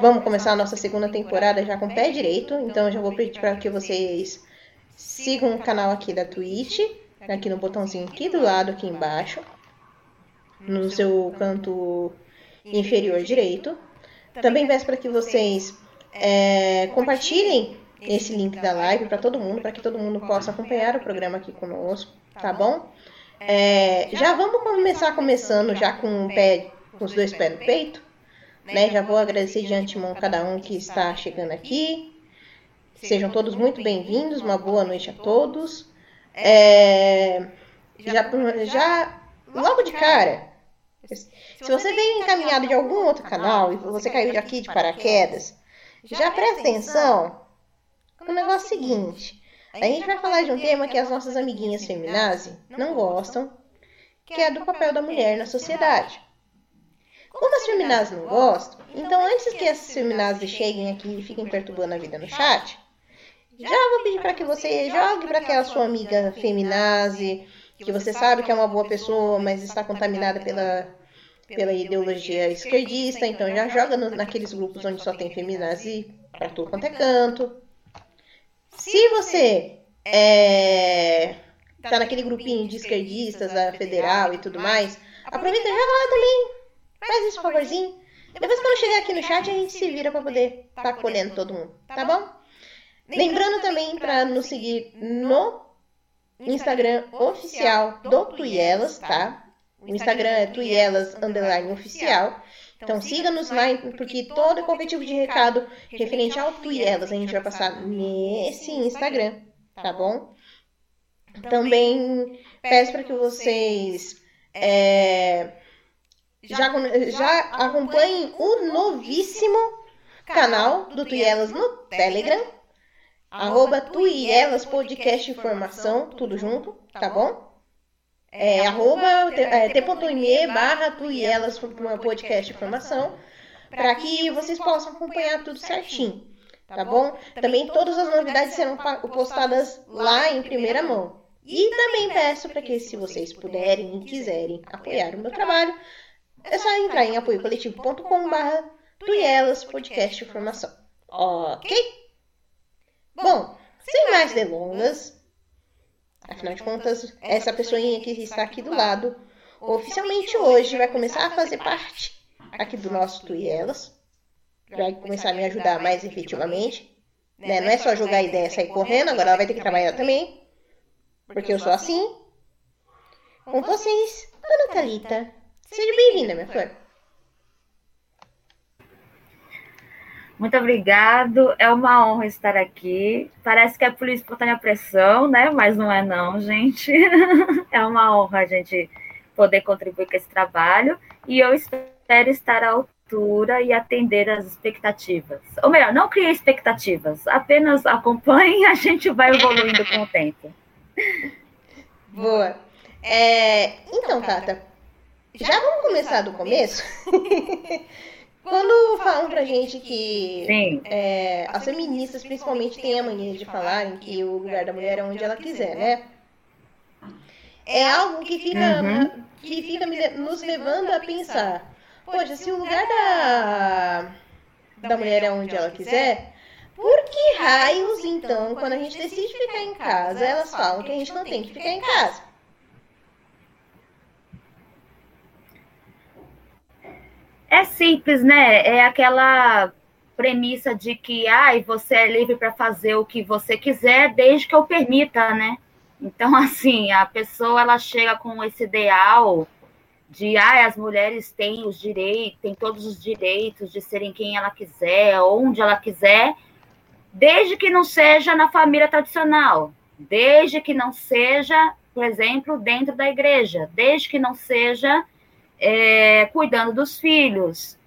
vamos começar a nossa segunda temporada já com o pé direito. Então eu já vou pedir para que vocês sigam o canal aqui da Twitch, aqui no botãozinho aqui do lado, aqui embaixo, no seu canto inferior direito. Também peço para que vocês é, compartilhem esse link da live para todo mundo, para que todo mundo possa acompanhar o programa aqui conosco, tá bom? É, já vamos começar começando já com o pé, com os dois pés no peito, né? Já vou agradecer de antemão cada um que está chegando aqui. Sejam todos muito bem-vindos, uma boa noite a todos. É, já, já, logo de cara, se você veio encaminhado de algum outro canal e você caiu aqui de paraquedas, já presta atenção no negócio seguinte. A gente vai falar de um tema que as nossas amiguinhas feminazi não gostam, que é do papel da mulher na sociedade. Como as feminazes não gostam, então antes que as feminazes cheguem aqui e fiquem perturbando a vida no chat, já vou pedir para que você jogue para aquela sua amiga feminazi, que você sabe que é uma boa pessoa, mas está contaminada pela, pela ideologia esquerdista, então já joga no, naqueles grupos onde só tem feminazi para tudo quanto é canto. Se você é, tá naquele grupinho de esquerdistas, da federal e tudo mais, aproveita e joga lá também. Faz esse favorzinho. Depois quando chegar aqui no chat a gente se vira para poder estar tá acolhendo todo mundo, tá bom? Lembrando também para nos seguir no Instagram oficial do Tuielas, tá? O Instagram é Tuielas underline oficial. Então siga-nos lá, porque todo qualquer tipo de recado referente ao Tuielas a gente vai passar nesse Instagram, tá bom? Também peço para que vocês é, já, já acompanhem o novíssimo canal do Tuielas no Telegram, arroba Tuielas Podcast Informação, tudo junto, tá bom? É, arroba é, t.me barra Tuielas Podcast Informação, para que vocês possam acompanhar tudo certinho, tá bom? Também todas as novidades serão postadas lá em primeira mão. E também peço para que, se vocês puderem e quiserem apoiar o meu trabalho, é só entrar em apoiocoletivo.com.br Tuielas Podcast Informação. Ok? Bom, sem mais delongas, afinal de contas, essa pessoinha que está aqui do lado, oficialmente hoje vai começar a fazer parte aqui do nosso Tuielas. Vai começar a me ajudar mais efetivamente. Né? Não é só jogar ideia e sair correndo, agora ela vai ter que trabalhar também. Porque eu sou assim. Com vocês, Ana Thalita. Seja bem-vinda, minha flor. Muito obrigado. É uma honra estar aqui. Parece que é por espontânea pressão, né? Mas não é não, gente. É uma honra a gente poder contribuir com esse trabalho e eu espero estar à altura e atender as expectativas. Ou melhor, não criei expectativas, apenas acompanhe e a gente vai evoluindo com o tempo. Boa. É, então, Tata, já vamos começar do começo? Quando falam pra gente que é, as feministas principalmente têm a mania de falarem que o lugar da mulher é onde ela quiser, né? É algo que fica, uhum. que fica nos levando a pensar, poxa, se o lugar da, da mulher é onde ela quiser, por que raios, então, quando a gente decide ficar em casa, elas falam que a gente não tem que ficar em casa? É simples, né? É aquela premissa de que ai, você é livre para fazer o que você quiser, desde que eu permita, né? Então, assim, a pessoa ela chega com esse ideal de ai, as mulheres têm os direitos, têm todos os direitos de serem quem ela quiser, onde ela quiser, desde que não seja na família tradicional, desde que não seja, por exemplo, dentro da igreja, desde que não seja é, cuidando dos filhos,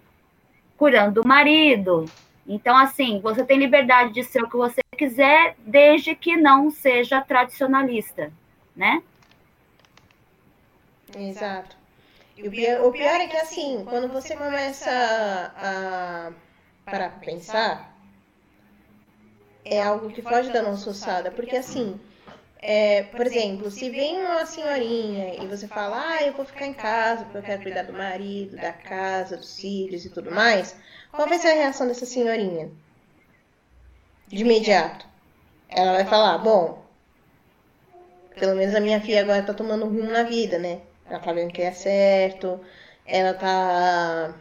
cuidando do marido. Então, assim, você tem liberdade de ser o que você quiser, desde que não seja tradicionalista, né? Exato. E o pior, o pior é que, assim, quando você começa a, para pensar, é algo que foge da nossa ossada, porque, assim, É, por exemplo, se vem uma senhorinha e você fala, ah, eu vou ficar em casa porque eu quero cuidar do marido, da casa, dos filhos e tudo mais, qual vai ser a reação dessa senhorinha? De imediato. Ela vai falar, bom, pelo menos a minha filha agora tá tomando rumo na vida, né? Ela tá vendo que é certo, ela tá.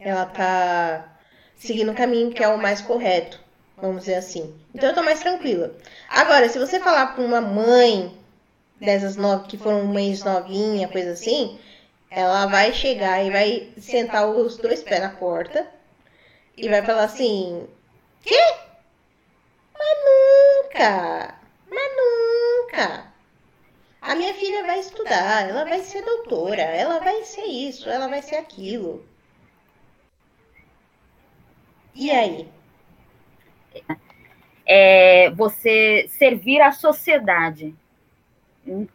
Ela tá seguindo o caminho que é o mais correto, vamos dizer assim. Então eu tô mais tranquila. Agora, se você falar pra uma mãe dessas nove que foram mães novinha, coisa assim, ela vai chegar e vai sentar os dois pés na porta e vai falar assim: Quê? Mas nunca! Mas nunca! A minha filha vai estudar, ela vai ser doutora, ela vai ser isso, ela vai ser aquilo. E aí? É você servir a sociedade.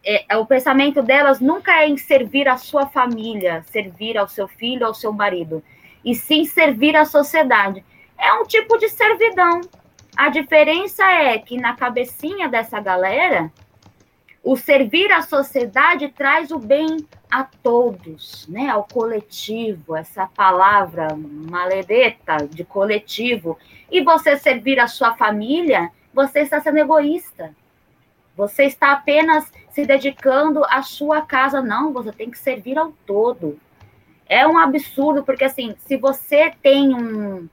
É, o pensamento delas nunca é em servir a sua família, servir ao seu filho, ao seu marido, e sim servir a sociedade. É um tipo de servidão. A diferença é que na cabecinha dessa galera, o servir à sociedade traz o bem a todos, né, ao coletivo, essa palavra maledeta de coletivo. E você servir a sua família, você está sendo egoísta. Você está apenas se dedicando à sua casa. Não, você tem que servir ao todo. É um absurdo, porque assim, se você tem um.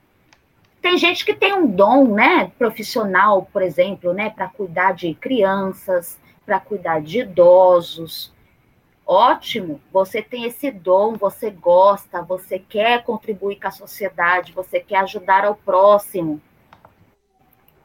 Tem gente que tem um dom, né, profissional, por exemplo, né, para cuidar de crianças, para cuidar de idosos. Ótimo, você tem esse dom, você gosta, você quer contribuir com a sociedade, você quer ajudar ao próximo.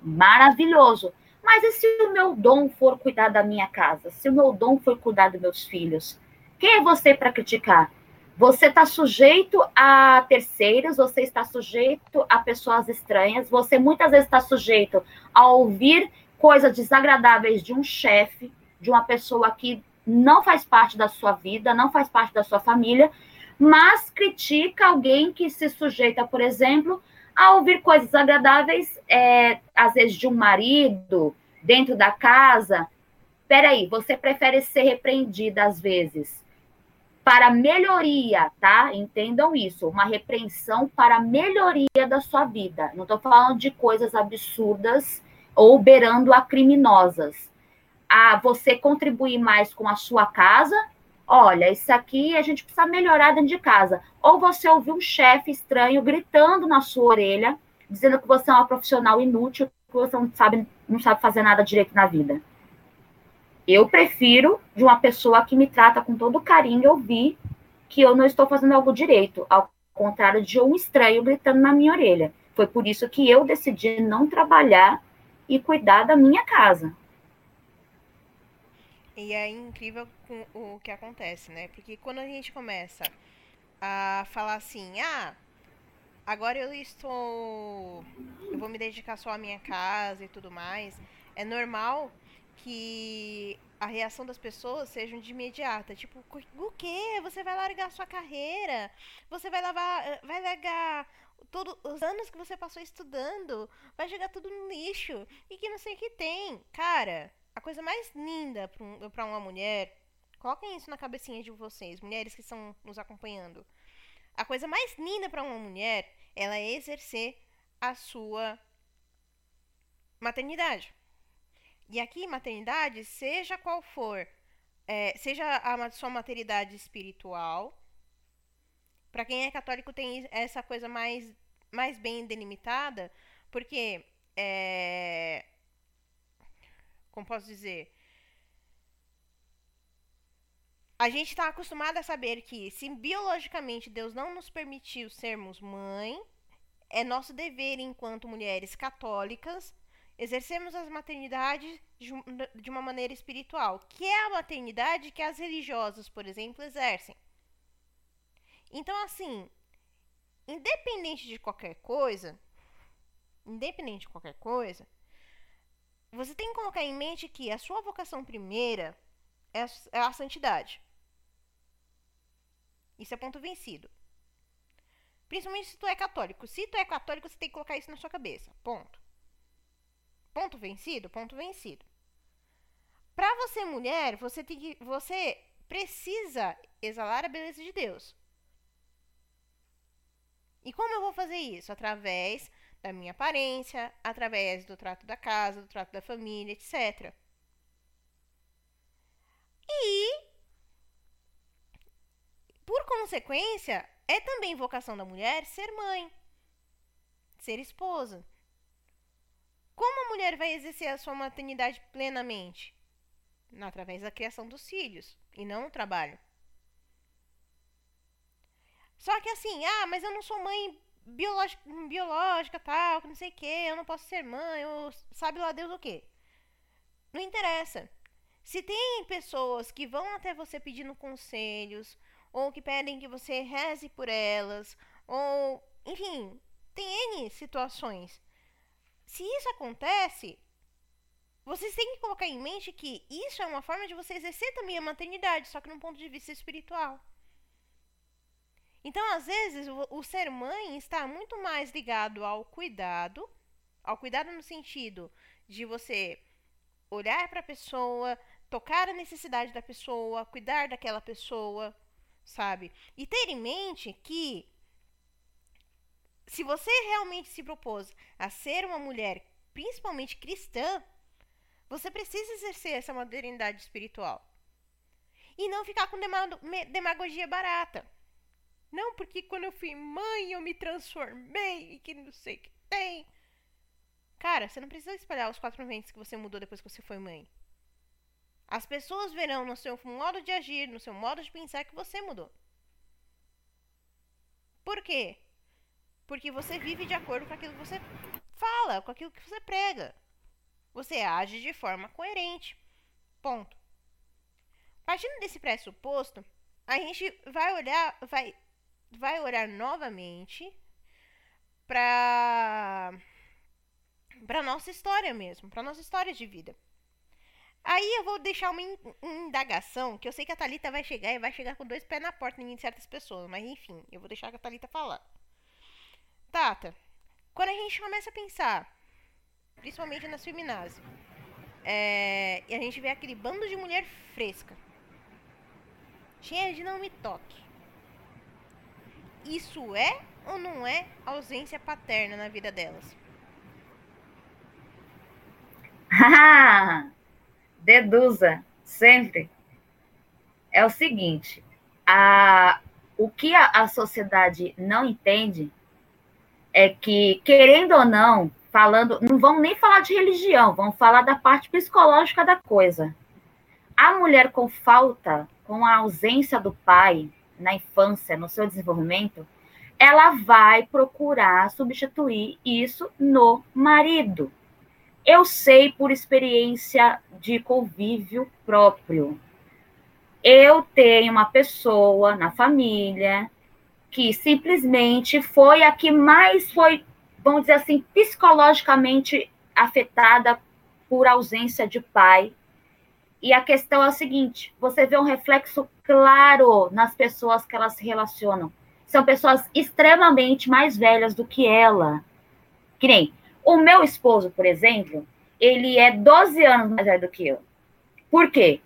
Maravilhoso. Mas e se o meu dom for cuidar da minha casa? Se o meu dom for cuidar dos meus filhos? Quem é você para criticar? Você está sujeito a terceiros, você está sujeito a pessoas estranhas, você muitas vezes está sujeito a ouvir coisas desagradáveis de um chefe, de uma pessoa que não faz parte da sua vida, não faz parte da sua família, mas critica alguém que se sujeita, por exemplo, a ouvir coisas desagradáveis, é, às vezes de um marido, dentro da casa. Peraí, você prefere ser repreendida às vezes para melhoria, tá? Entendam isso, uma repreensão para melhoria da sua vida. Não estou falando de coisas absurdas ou beirando a criminosas. A você contribuir mais com a sua casa, olha, isso aqui a gente precisa melhorar dentro de casa. Ou você ouvir um chefe estranho gritando na sua orelha, dizendo que você é uma profissional inútil, que você não sabe, não sabe fazer nada direito na vida. Eu prefiro de uma pessoa que me trata com todo carinho ouvir que eu não estou fazendo algo direito, ao contrário de um estranho gritando na minha orelha. Foi por isso que eu decidi não trabalhar e cuidar da minha casa. E é incrível o que acontece, né? Porque quando a gente começa a falar assim, ah, agora eu estou. Eu vou me dedicar só à minha casa e tudo mais. É normal que a reação das pessoas seja de imediata. Tipo, o quê? Você vai largar sua carreira? Você vai lavar. Vai largar todos os anos que você passou estudando, vai jogar tudo no lixo e que não sei o que tem. Cara, a coisa mais linda pra, um, uma mulher, coloquem isso na cabecinha de vocês, mulheres que estão nos acompanhando. A coisa mais linda para uma mulher, ela é exercer a sua maternidade. E aqui, maternidade, seja qual for, é, seja a sua maternidade espiritual, para quem é católico tem essa coisa mais, mais bem delimitada, porque é, como posso dizer? A gente está acostumado a saber que se biologicamente Deus não nos permitiu sermos mãe, é nosso dever enquanto mulheres católicas exercermos as maternidades de uma maneira espiritual, que é a maternidade que as religiosas, por exemplo, exercem. Então, assim, independente de qualquer coisa, independente de qualquer coisa, você tem que colocar em mente que a sua vocação primeira é a, é a santidade. Isso é ponto vencido. Principalmente se tu é católico. Se tu é católico, você tem que colocar isso na sua cabeça. Ponto. Ponto vencido? Ponto vencido. Para você mulher, você tem que você precisa exalar a beleza de Deus. E como eu vou fazer isso? Através da minha aparência, através do trato da casa, do trato da família, etc. E por consequência, é também vocação da mulher ser mãe, ser esposa. Como a mulher vai exercer a sua maternidade plenamente? Através da criação dos filhos e não no trabalho. Só que assim, ah, mas eu não sou mãe biológica, biológica tal, que não sei o que, eu não posso ser mãe, ou sabe lá Deus o que. Não interessa. Se tem pessoas que vão até você pedindo conselhos, ou que pedem que você reze por elas, ou enfim, tem N situações. Se isso acontece, vocês têm que colocar em mente que isso é uma forma de você exercer também a maternidade, só que num ponto de vista espiritual. Então, às vezes, o, o ser mãe está muito mais ligado ao cuidado, ao cuidado no sentido de você olhar para a pessoa, tocar a necessidade da pessoa, cuidar daquela pessoa, sabe? E ter em mente que se você realmente se propôs a ser uma mulher, principalmente cristã, você precisa exercer essa modernidade espiritual. E não ficar com demagogia barata. Não porque quando eu fui mãe eu me transformei e que não sei o que tem. Cara, você não precisa espalhar os quatro ventos que você mudou depois que você foi mãe. As pessoas verão no seu modo de agir, no seu modo de pensar que você mudou. Por quê? Porque você vive de acordo com aquilo que você fala, com aquilo que você prega. Você age de forma coerente. Ponto. Partindo desse pressuposto, a gente vai olhar, vai, vai olhar novamente para para nossa história mesmo, para nossa história de vida. Aí eu vou deixar uma indagação, que eu sei que a Thalita vai chegar e vai chegar com dois pés na porta em certas pessoas, mas enfim, eu vou deixar a Thalita falar. Tata, quando a gente começa a pensar, principalmente nas feminazes, é, e a gente vê aquele bando de mulher fresca, cheia de não me toque. Isso é ou não é ausência paterna na vida delas? deduza sempre é o seguinte: a, o que a, a sociedade não entende é que, querendo ou não, falando, não vamos nem falar de religião, vamos falar da parte psicológica da coisa. A mulher com falta, com a ausência do pai na infância, no seu desenvolvimento, ela vai procurar substituir isso no marido. Eu sei por experiência de convívio próprio. Eu tenho uma pessoa na família que simplesmente foi a que mais foi, vamos dizer assim, psicologicamente afetada por ausência de pai. E a questão é a seguinte: você vê um reflexo claro nas pessoas que elas se relacionam. São pessoas extremamente mais velhas do que ela. Que nem o meu esposo, por exemplo, ele é 12 anos mais velho do que eu. Por quê?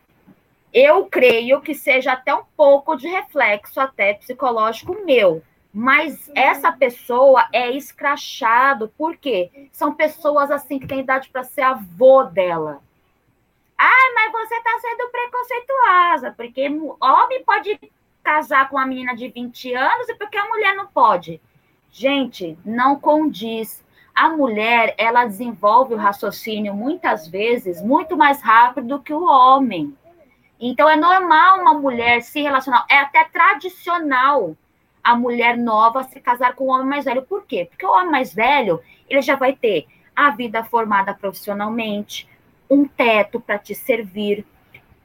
Eu creio que seja até um pouco de reflexo até psicológico meu. Mas essa pessoa é escrachado, por quê? São pessoas assim que têm idade para ser avô dela. Ah, mas você está sendo preconceituosa, porque homem pode casar com uma menina de 20 anos e porque a mulher não pode. Gente, não condiz a mulher ela desenvolve o raciocínio muitas vezes muito mais rápido do que o homem. Então é normal uma mulher se relacionar, é até tradicional a mulher nova se casar com o homem mais velho. Por quê? Porque o homem mais velho, ele já vai ter a vida formada profissionalmente, um teto para te servir,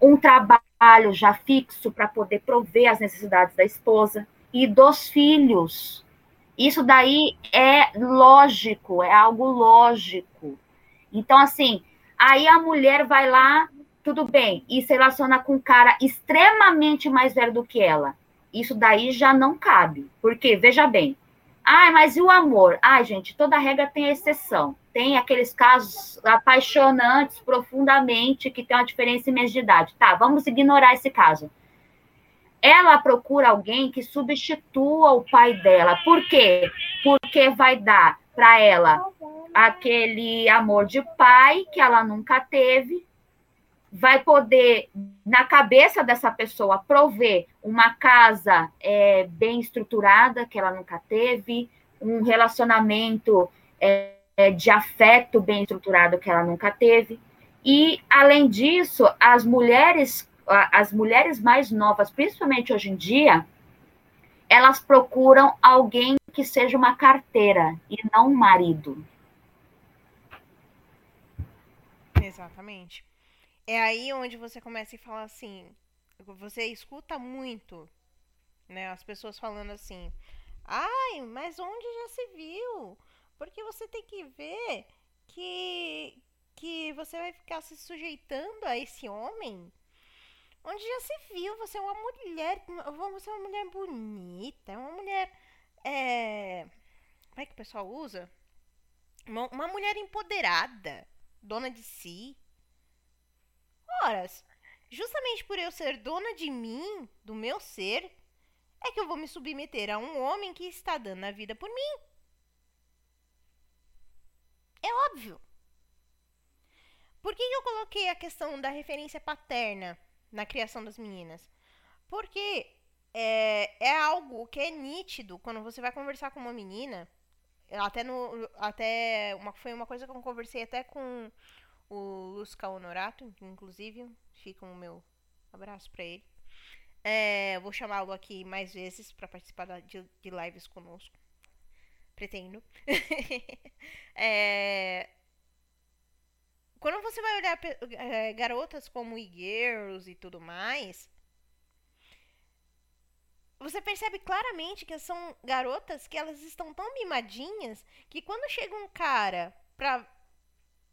um trabalho já fixo para poder prover as necessidades da esposa e dos filhos. Isso daí é lógico, é algo lógico. Então, assim, aí a mulher vai lá, tudo bem, e se relaciona com um cara extremamente mais velho do que ela. Isso daí já não cabe. Porque, veja bem, ai, mas e o amor? Ai, gente, toda regra tem exceção. Tem aqueles casos apaixonantes profundamente que tem uma diferença imensa de idade. Tá, vamos ignorar esse caso. Ela procura alguém que substitua o pai dela. Por quê? Porque vai dar para ela aquele amor de pai que ela nunca teve, vai poder, na cabeça dessa pessoa, prover uma casa é, bem estruturada que ela nunca teve, um relacionamento é, de afeto bem estruturado que ela nunca teve. E, além disso, as mulheres, as mulheres mais novas, principalmente hoje em dia, elas procuram alguém que seja uma carteira e não um marido. Exatamente. É aí onde você começa a falar assim, você escuta muito, né, as pessoas falando assim: "Ai, mas onde já se viu? Porque você tem que ver que que você vai ficar se sujeitando a esse homem onde já se viu, você é uma mulher, você é uma mulher bonita, é uma mulher é, como é que o pessoal usa? Uma, uma mulher empoderada, dona de si. Ora, justamente por eu ser dona de mim, do meu ser, é que eu vou me submeter a um homem que está dando a vida por mim. É óbvio. Por que eu coloquei a questão da referência paterna na criação das meninas? Porque é, é algo que é nítido quando você vai conversar com uma menina. Até no. Até. Uma, foi uma coisa que eu conversei até com o Lusca Honorato, inclusive. Fica o meu abraço para ele. É, vou chamá-lo aqui mais vezes para participar de, de, lives conosco. Pretendo. é, quando você vai olhar é, garotas como e-girls e tudo mais, você percebe claramente que são garotas que elas estão tão mimadinhas que quando chega um cara pra,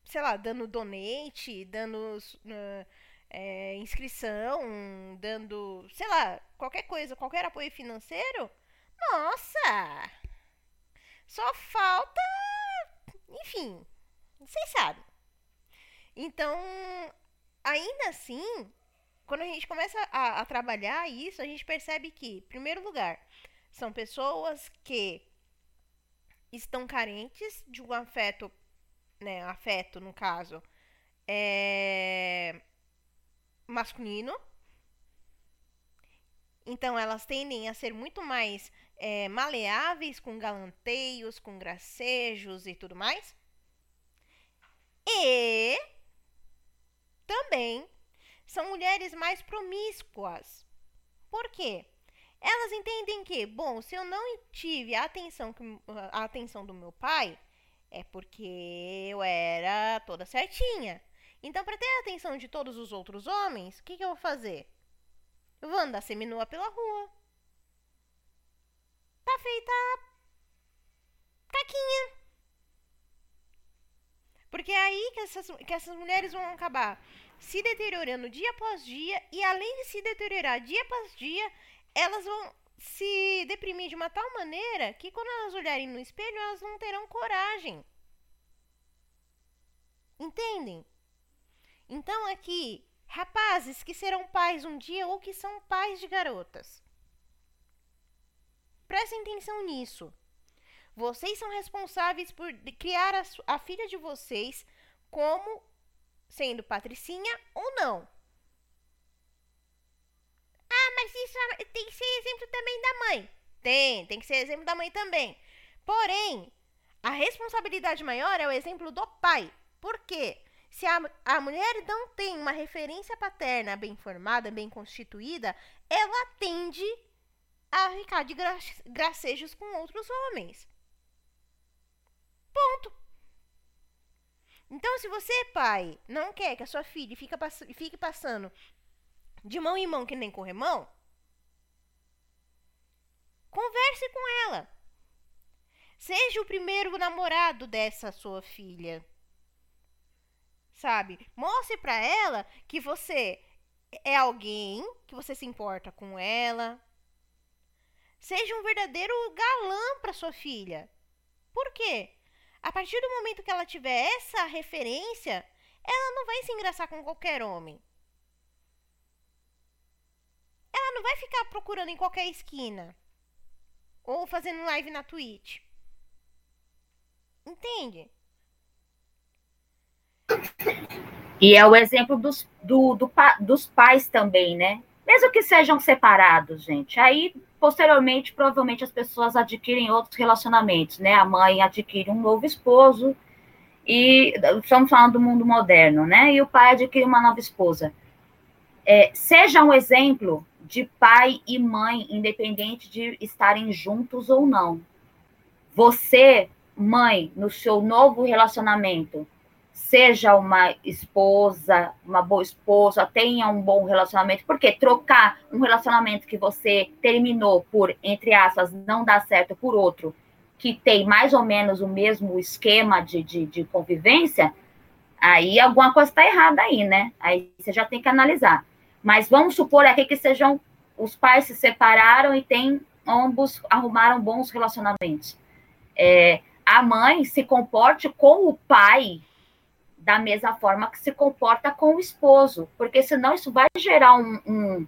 sei lá, dando donate, dando uh, é, inscrição, dando, sei lá, qualquer coisa, qualquer apoio financeiro, nossa! Só falta. Enfim, vocês sabem. Então, ainda assim, quando a gente começa a, a trabalhar isso, a gente percebe que, em primeiro lugar, são pessoas que estão carentes de um afeto, né, afeto no caso, é, masculino. Então elas tendem a ser muito mais é, maleáveis com galanteios, com gracejos e tudo mais. E também são mulheres mais promíscuas. Por quê? Elas entendem que, bom, se eu não tive a atenção, a atenção do meu pai, é porque eu era toda certinha. Então, para ter a atenção de todos os outros homens, o que, que eu vou fazer? Eu vou andar seminua pela rua. Tá feita caquinha. Porque é aí que essas, que essas mulheres vão acabar se deteriorando dia após dia e além de se deteriorar dia após dia, elas vão se deprimir de uma tal maneira que quando elas olharem no espelho, elas não terão coragem. Entendem? Então aqui, rapazes que serão pais um dia ou que são pais de garotas. Prestem atenção nisso. Vocês são responsáveis por criar a, a filha de vocês como sendo patricinha ou não. Ah, mas isso é, tem que ser exemplo também da mãe. Tem, tem que ser exemplo da mãe também. Porém, a responsabilidade maior é o exemplo do pai. Por quê? Se a, a mulher não tem uma referência paterna bem formada, bem constituída, ela tende a ficar de gra gracejos com outros homens. Ponto. Então, se você, pai, não quer que a sua filha fique, pass fique passando de mão em mão que nem corremão, converse com ela. Seja o primeiro namorado dessa sua filha. Sabe? Mostre para ela que você é alguém, que você se importa com ela. Seja um verdadeiro galã para sua filha. Por quê? A partir do momento que ela tiver essa referência, ela não vai se engraçar com qualquer homem. Ela não vai ficar procurando em qualquer esquina. Ou fazendo live na Twitch. Entende? E é o exemplo dos, do, do, dos pais também, né? Mesmo que sejam separados, gente. Aí, posteriormente, provavelmente as pessoas adquirem outros relacionamentos, né? A mãe adquire um novo esposo, e estamos falando do mundo moderno, né? E o pai adquire uma nova esposa. É, seja um exemplo de pai e mãe, independente de estarem juntos ou não. Você, mãe, no seu novo relacionamento, seja uma esposa, uma boa esposa, tenha um bom relacionamento, porque trocar um relacionamento que você terminou por, entre aspas, não dar certo por outro, que tem mais ou menos o mesmo esquema de, de, de convivência, aí alguma coisa está errada aí, né? Aí você já tem que analisar. Mas vamos supor aqui que sejam os pais se separaram e tem ambos arrumaram bons relacionamentos. É, a mãe se comporte com o pai da mesma forma que se comporta com o esposo, porque senão isso vai gerar um, um,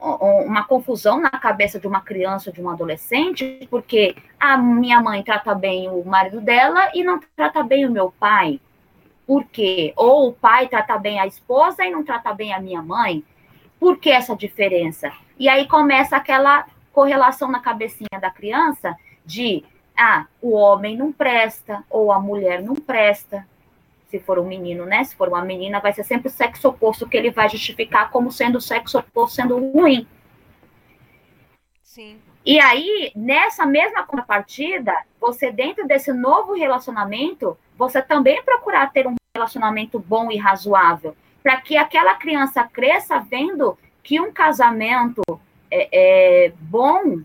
uma confusão na cabeça de uma criança, de um adolescente, porque a minha mãe trata bem o marido dela e não trata bem o meu pai. Por quê? Ou o pai trata bem a esposa e não trata bem a minha mãe. Por que essa diferença? E aí começa aquela correlação na cabecinha da criança de ah, o homem não presta ou a mulher não presta se for um menino, né? Se for uma menina, vai ser sempre o sexo oposto que ele vai justificar como sendo o sexo oposto sendo ruim. Sim. E aí, nessa mesma contrapartida, você dentro desse novo relacionamento, você também procurar ter um relacionamento bom e razoável, para que aquela criança cresça vendo que um casamento é, é bom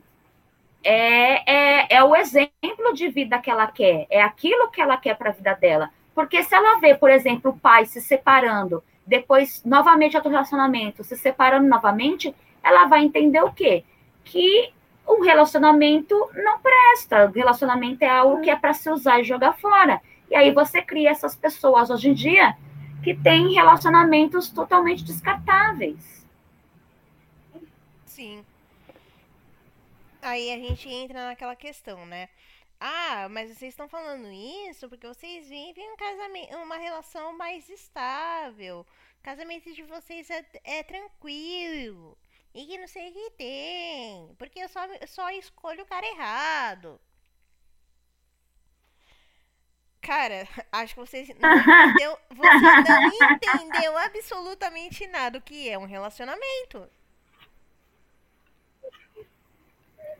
é, é, é o exemplo de vida que ela quer, é aquilo que ela quer para a vida dela. Porque se ela vê, por exemplo, o pai se separando, depois novamente outro relacionamento, se separando novamente, ela vai entender o quê? Que o relacionamento não presta, o relacionamento é algo que é para se usar e jogar fora. E aí você cria essas pessoas hoje em dia que têm relacionamentos totalmente descartáveis. Sim. Aí a gente entra naquela questão, né? Ah, mas vocês estão falando isso porque vocês vivem um casamento, uma relação mais estável. O casamento de vocês é, é tranquilo. E que não sei o que tem. Porque eu só, só escolho o cara errado. Cara, acho que vocês não entendeu, você não entendeu absolutamente nada o que é um relacionamento.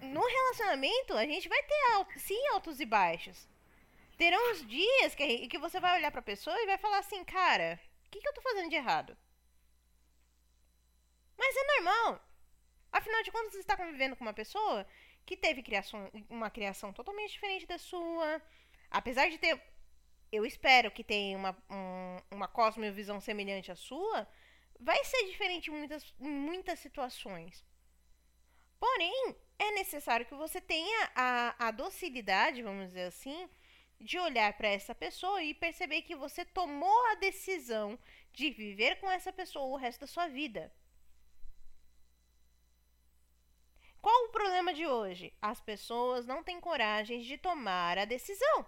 No relacionamento, a gente vai ter sim altos e baixos. Terão uns dias que, que você vai olhar pra pessoa e vai falar assim, cara, o que, que eu tô fazendo de errado? Mas é normal. Afinal de contas, você está convivendo com uma pessoa que teve criação, uma criação totalmente diferente da sua. Apesar de ter. Eu espero que tenha uma, um, uma cosmovisão semelhante à sua. Vai ser diferente em muitas, em muitas situações. Porém, é necessário que você tenha a, a docilidade, vamos dizer assim, de olhar para essa pessoa e perceber que você tomou a decisão de viver com essa pessoa o resto da sua vida. Qual o problema de hoje? As pessoas não têm coragem de tomar a decisão.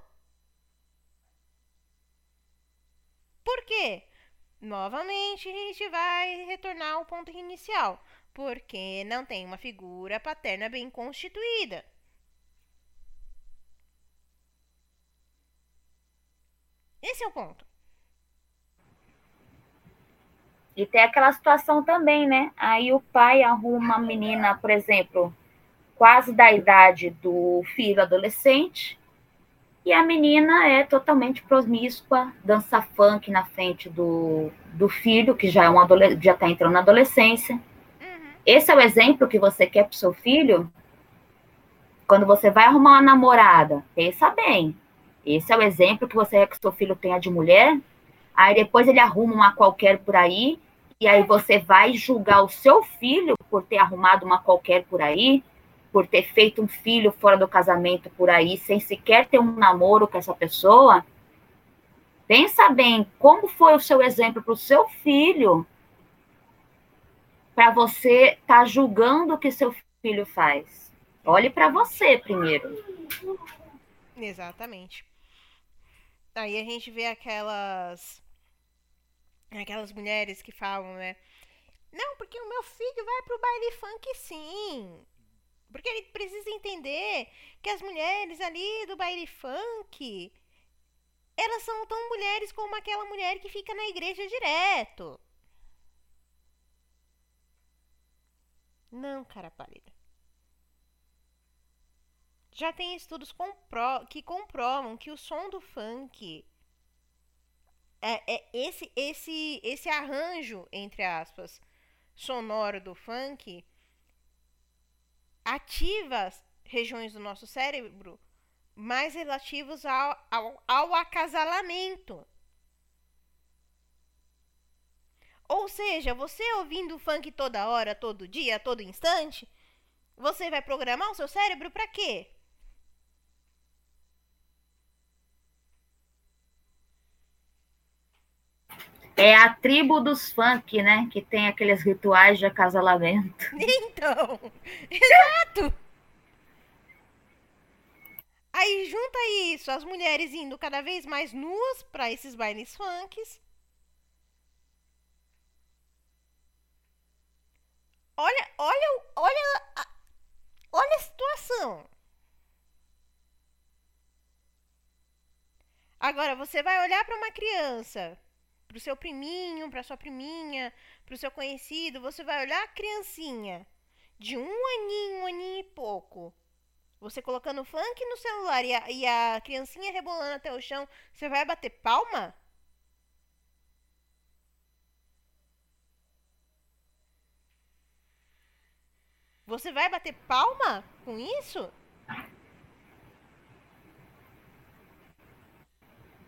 Por quê? Novamente, a gente vai retornar ao ponto inicial porque não tem uma figura paterna bem constituída. Esse é o ponto. E tem aquela situação também, né? Aí o pai arruma uma menina, por exemplo, quase da idade do filho adolescente, e a menina é totalmente promíscua, dança funk na frente do, do filho, que já é um já está entrando na adolescência. Esse é o exemplo que você quer para o seu filho? Quando você vai arrumar uma namorada, pensa bem. Esse é o exemplo que você quer que seu filho tenha de mulher? Aí depois ele arruma uma qualquer por aí, e aí você vai julgar o seu filho por ter arrumado uma qualquer por aí? por ter feito um filho fora do casamento por aí, sem sequer ter um namoro com essa pessoa, pensa bem como foi o seu exemplo para o seu filho, para você estar tá julgando o que seu filho faz. Olhe para você primeiro. Exatamente. Aí a gente vê aquelas aquelas mulheres que falam, né? Não, porque o meu filho vai pro baile funk sim. Porque ele precisa entender que as mulheres ali do baile funk, elas são tão mulheres como aquela mulher que fica na igreja direto. Não, cara pálida. Já tem estudos compro que comprovam que o som do funk é, é esse esse esse arranjo entre aspas sonoro do funk ativa regiões do nosso cérebro mais relativos ao, ao, ao acasalamento. Ou seja, você ouvindo funk toda hora, todo dia, todo instante, você vai programar o seu cérebro para quê? É a tribo dos funk, né? Que tem aqueles rituais de acasalamento. Então, exato! Aí junta isso, as mulheres indo cada vez mais nuas para esses bailes funks. Olha, olha, olha, olha a situação. Agora você vai olhar para uma criança pro seu priminho, pra sua priminha, pro seu conhecido, você vai olhar a criancinha de um aninho, um aninho e pouco. Você colocando funk no celular e a, e a criancinha rebolando até o chão, você vai bater palma? Você vai bater palma com isso?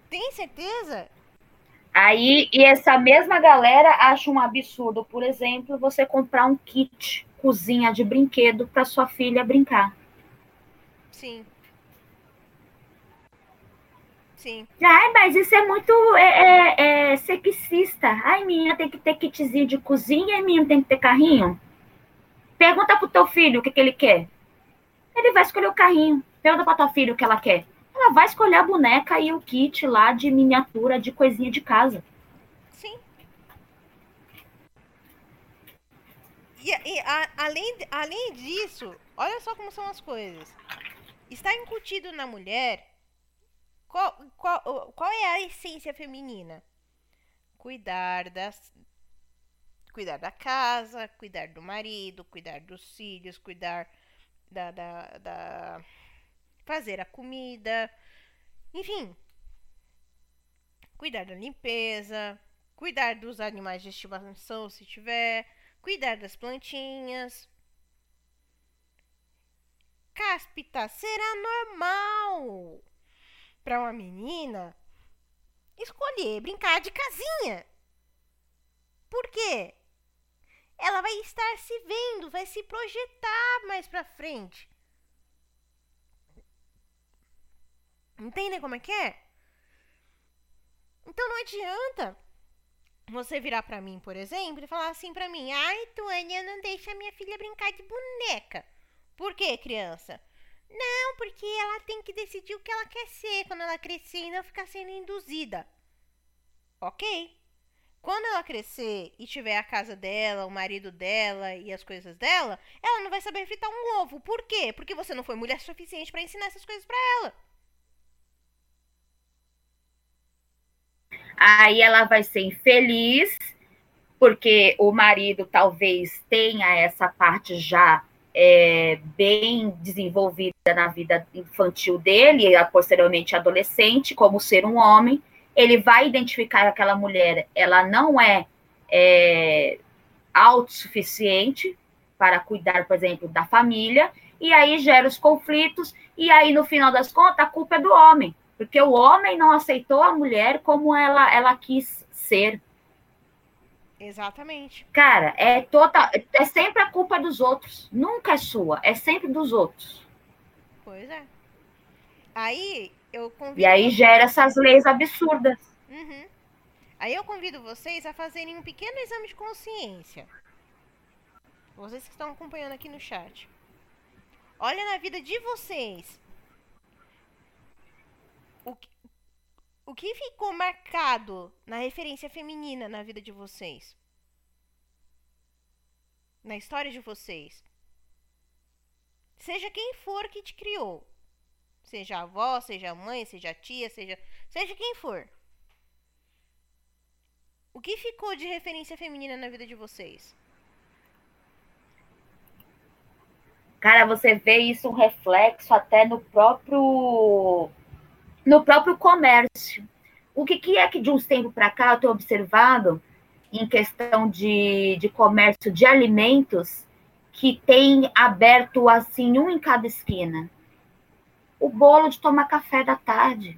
Tem certeza? Aí, e essa mesma galera acha um absurdo, por exemplo, você comprar um kit cozinha de brinquedo para sua filha brincar. Sim. Sim. Ai, mas isso é muito é, é, é sexista. Ai, minha tem que ter kitzinho de cozinha e minha tem que ter carrinho. Pergunta pro teu filho o que, que ele quer. Ele vai escolher o carrinho. Pergunta pra tua filha o que ela quer ela vai escolher a boneca e o kit lá de miniatura de coisinha de casa. Sim. E, e a, além, além disso, olha só como são as coisas. Está incutido na mulher qual, qual, qual é a essência feminina? Cuidar das, cuidar da casa, cuidar do marido, cuidar dos filhos, cuidar da, da, da fazer a comida, enfim, cuidar da limpeza, cuidar dos animais de estimação se tiver, cuidar das plantinhas. Cáspita, será normal para uma menina escolher brincar de casinha. Por quê? Ela vai estar se vendo, vai se projetar mais para frente. Entendem como é que é? Então não adianta você virar para mim, por exemplo, e falar assim para mim: "Ai, Tuânia, não deixa minha filha brincar de boneca". Por quê, criança? Não, porque ela tem que decidir o que ela quer ser quando ela crescer e não ficar sendo induzida. OK? Quando ela crescer e tiver a casa dela, o marido dela e as coisas dela, ela não vai saber fritar um ovo. Por quê? Porque você não foi mulher suficiente para ensinar essas coisas para ela. Aí ela vai ser infeliz, porque o marido talvez tenha essa parte já é, bem desenvolvida na vida infantil dele, posteriormente adolescente, como ser um homem. Ele vai identificar aquela mulher, ela não é, é autossuficiente para cuidar, por exemplo, da família, e aí gera os conflitos, e aí, no final das contas, a culpa é do homem porque o homem não aceitou a mulher como ela, ela quis ser. Exatamente. Cara, é total, é sempre a culpa dos outros. Nunca é sua, é sempre dos outros. Pois é. Aí eu convido. E aí gera essas leis absurdas. Uhum. Aí eu convido vocês a fazerem um pequeno exame de consciência. Vocês que estão acompanhando aqui no chat. Olha na vida de vocês. O que, o que ficou marcado na referência feminina na vida de vocês? Na história de vocês? Seja quem for que te criou. Seja avó, seja mãe, seja tia, seja, seja quem for. O que ficou de referência feminina na vida de vocês? Cara, você vê isso um reflexo até no próprio no próprio comércio. O que, que é que de uns tempos para cá eu tenho observado em questão de, de comércio de alimentos que tem aberto assim um em cada esquina? O bolo de tomar café da tarde.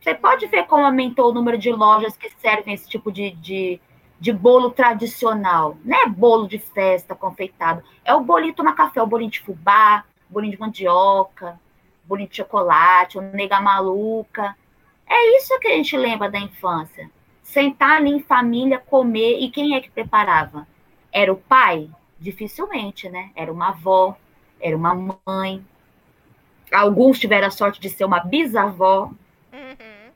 Você pode ver como aumentou o número de lojas que servem esse tipo de, de, de bolo tradicional. Não é bolo de festa confeitado. É o bolinho tomar café, o bolinho de fubá, bolinho de mandioca, bolinho de chocolate, o nega maluca. É isso que a gente lembra da infância. Sentar ali em família, comer. E quem é que preparava? Era o pai? Dificilmente, né? Era uma avó, era uma mãe. Alguns tiveram a sorte de ser uma bisavó. Uhum.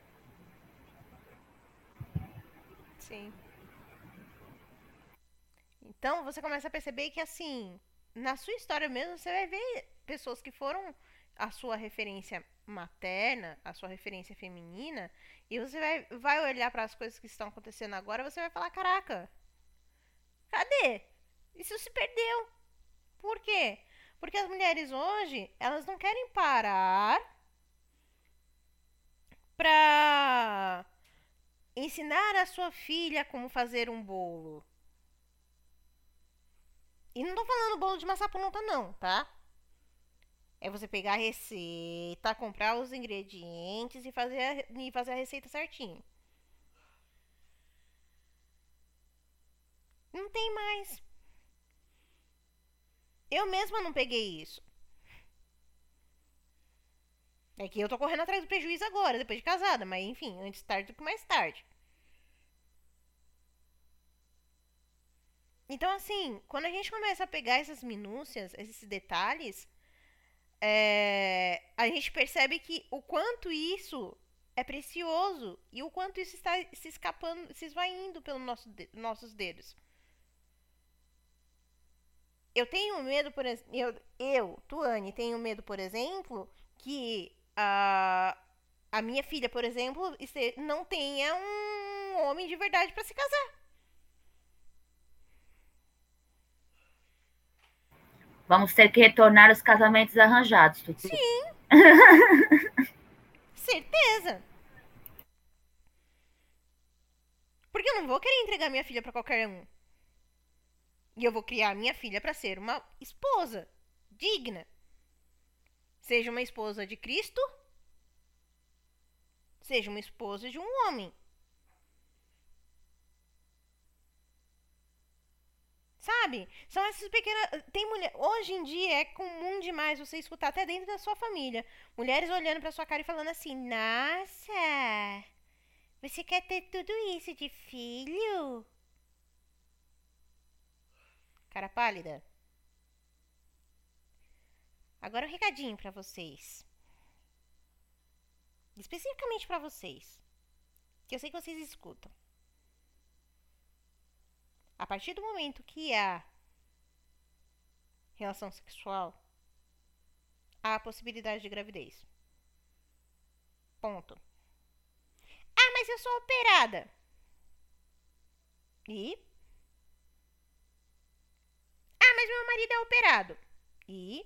Sim. Então você começa a perceber que assim, na sua história mesmo, você vai ver pessoas que foram a sua referência materna, a sua referência feminina, e você vai, vai olhar para as coisas que estão acontecendo agora, você vai falar: caraca, cadê? Isso se perdeu. Porque as mulheres hoje, elas não querem parar para ensinar a sua filha como fazer um bolo. E não tô falando bolo de massa pronta não, tá? É você pegar a receita, comprar os ingredientes e fazer a, e fazer a receita certinho. Não tem mais. Eu mesma não peguei isso. É que eu tô correndo atrás do prejuízo agora, depois de casada, mas enfim, antes tarde do que mais tarde. Então, assim, quando a gente começa a pegar essas minúcias, esses detalhes, é, a gente percebe que o quanto isso é precioso e o quanto isso está se escapando, se esvaindo pelos nosso, nossos dedos. Eu tenho medo, por exemplo, eu, Tuane, tenho medo, por exemplo, que a, a minha filha, por exemplo, não tenha um homem de verdade para se casar. Vamos ter que retornar os casamentos arranjados, Tutu. Sim. Certeza. Porque eu não vou querer entregar minha filha para qualquer um. E eu vou criar minha filha para ser uma esposa digna. Seja uma esposa de Cristo, seja uma esposa de um homem. Sabe? São essas pequenas. Tem mulher. Hoje em dia é comum demais você escutar até dentro da sua família. Mulheres olhando pra sua cara e falando assim: Nossa, você quer ter tudo isso de filho? Cara pálida. Agora um recadinho para vocês. Especificamente para vocês. Que eu sei que vocês escutam. A partir do momento que há relação sexual, há a possibilidade de gravidez. Ponto. Ah, mas eu sou operada. E? Ah, mas meu marido é operado. E?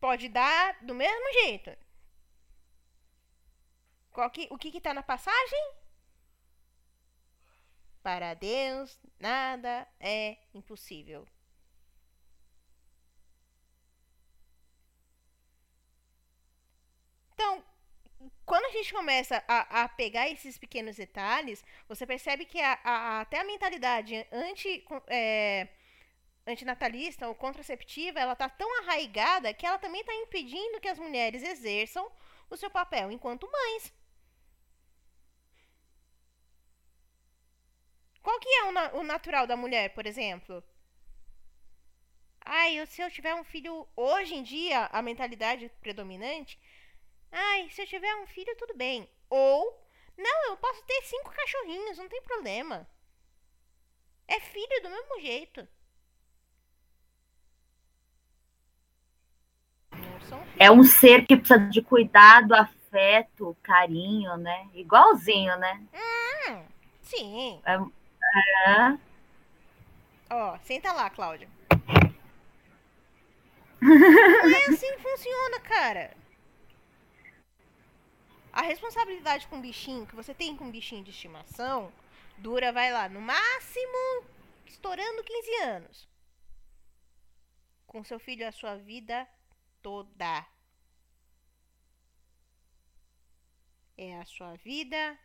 Pode dar do mesmo jeito. Que, o que está na passagem? Para Deus, nada é impossível. Então, quando a gente começa a, a pegar esses pequenos detalhes, você percebe que a, a, até a mentalidade anti, é, antinatalista ou contraceptiva, ela tá tão arraigada que ela também está impedindo que as mulheres exerçam o seu papel enquanto mães. Qual que é o, na o natural da mulher, por exemplo? Ai, se eu tiver um filho hoje em dia, a mentalidade predominante Ai, se eu tiver um filho, tudo bem. Ou, não, eu posso ter cinco cachorrinhos, não tem problema. É filho do mesmo jeito. É um ser que precisa de cuidado, afeto, carinho, né? Igualzinho, né? Hum, sim. É. é... Ó, senta lá, Cláudia. Não é assim que funciona, cara. A responsabilidade com o bichinho que você tem com um bichinho de estimação dura, vai lá, no máximo estourando 15 anos. Com seu filho a sua vida toda. É a sua vida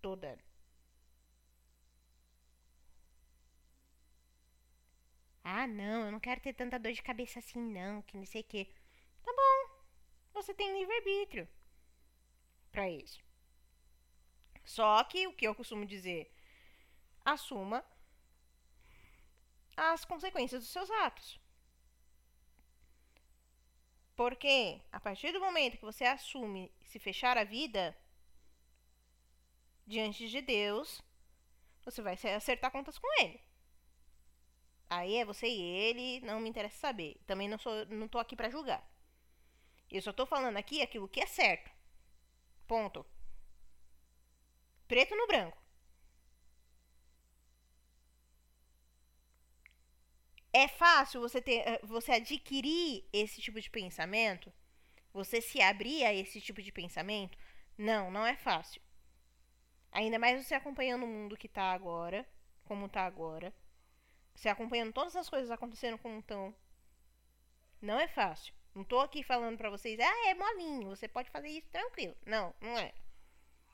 toda. Ah, não, eu não quero ter tanta dor de cabeça assim, não, que não sei o quê. Tá bom, você tem livre-arbítrio para isso. Só que o que eu costumo dizer, assuma as consequências dos seus atos. Porque a partir do momento que você assume se fechar a vida diante de Deus, você vai acertar contas com ele. Aí é você e ele, não me interessa saber. Também não sou, não tô aqui para julgar. Eu só tô falando aqui aquilo que é certo. Ponto. Preto no branco. É fácil você ter, eh, você adquirir esse tipo de pensamento? Você se abrir a esse tipo de pensamento? Não, não é fácil. Ainda mais você acompanhando o mundo que tá agora, como tá agora. Você acompanhando todas as coisas acontecendo como estão. Não é fácil. Não tô aqui falando para vocês, ah, é molinho, você pode fazer isso tranquilo. Não, não é.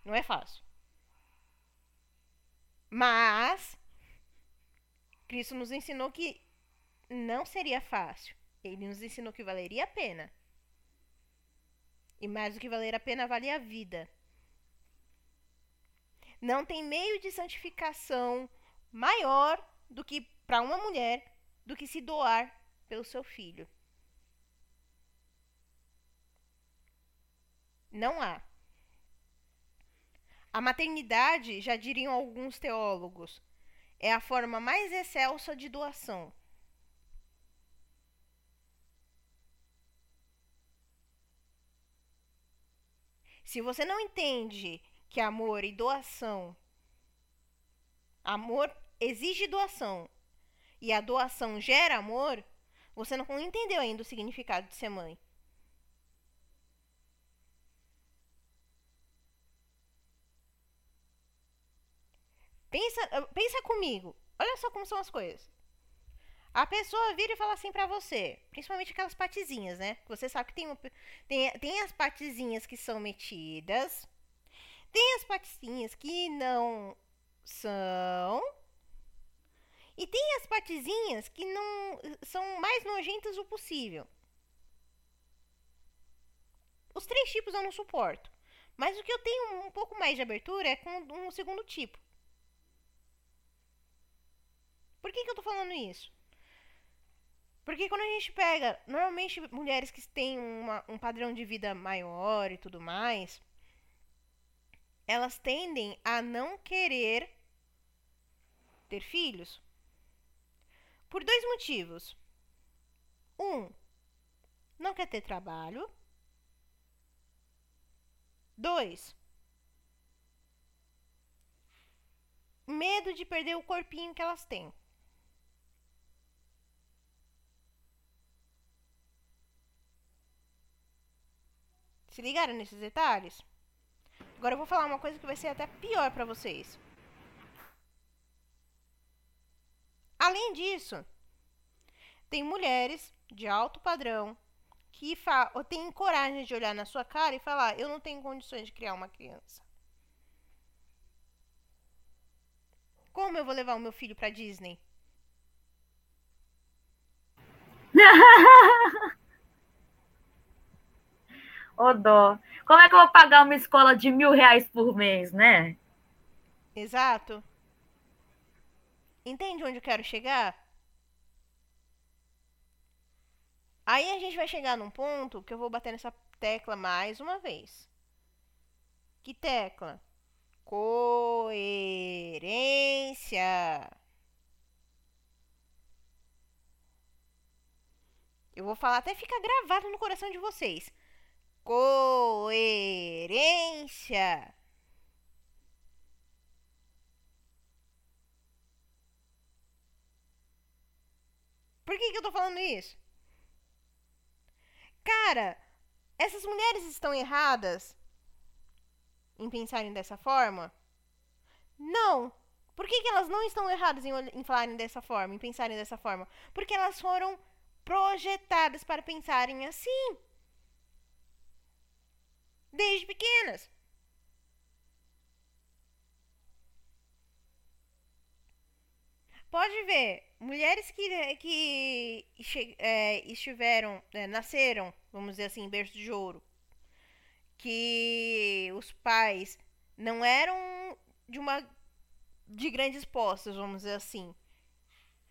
Não é fácil. Mas Cristo nos ensinou que não seria fácil. Ele nos ensinou que valeria a pena. E mais do que valer a pena, vale a vida. Não tem meio de santificação maior do que para uma mulher do que se doar pelo seu filho. Não há. A maternidade, já diriam alguns teólogos, é a forma mais excelsa de doação. Se você não entende que amor e doação. Amor exige doação. E a doação gera amor, você não entendeu ainda o significado de ser mãe. Pensa, ah, pensa comigo. Olha só como são as coisas. A pessoa vira e fala assim pra você, principalmente aquelas partezinhas, né? Você sabe que tem, tem, tem as partezinhas que são metidas, tem as partezinhas que não são, e tem as partezinhas que não são mais nojentas o possível. Os três tipos eu não suporto. Mas o que eu tenho um pouco mais de abertura é com um segundo tipo. Por que, que eu tô falando isso? Porque quando a gente pega, normalmente mulheres que têm uma, um padrão de vida maior e tudo mais, elas tendem a não querer ter filhos. Por dois motivos. Um, não quer ter trabalho. Dois, medo de perder o corpinho que elas têm. Se ligaram nesses detalhes? Agora eu vou falar uma coisa que vai ser até pior para vocês. Além disso, tem mulheres de alto padrão que tem coragem de olhar na sua cara e falar: eu não tenho condições de criar uma criança? Como eu vou levar o meu filho pra Disney? Ô dó. Como é que eu vou pagar uma escola de mil reais por mês, né? Exato. Entende onde eu quero chegar? Aí a gente vai chegar num ponto que eu vou bater nessa tecla mais uma vez. Que tecla? Coerência. Eu vou falar até ficar gravado no coração de vocês. Coerência. Por que, que eu tô falando isso? Cara, essas mulheres estão erradas em pensarem dessa forma? Não. Por que, que elas não estão erradas em, em falarem dessa forma, em pensarem dessa forma? Porque elas foram projetadas para pensarem assim. Desde pequenas. Pode ver, mulheres que, que é, estiveram, é, nasceram, vamos dizer assim, em berço de ouro, que os pais não eram de uma de grandes postos, vamos dizer assim,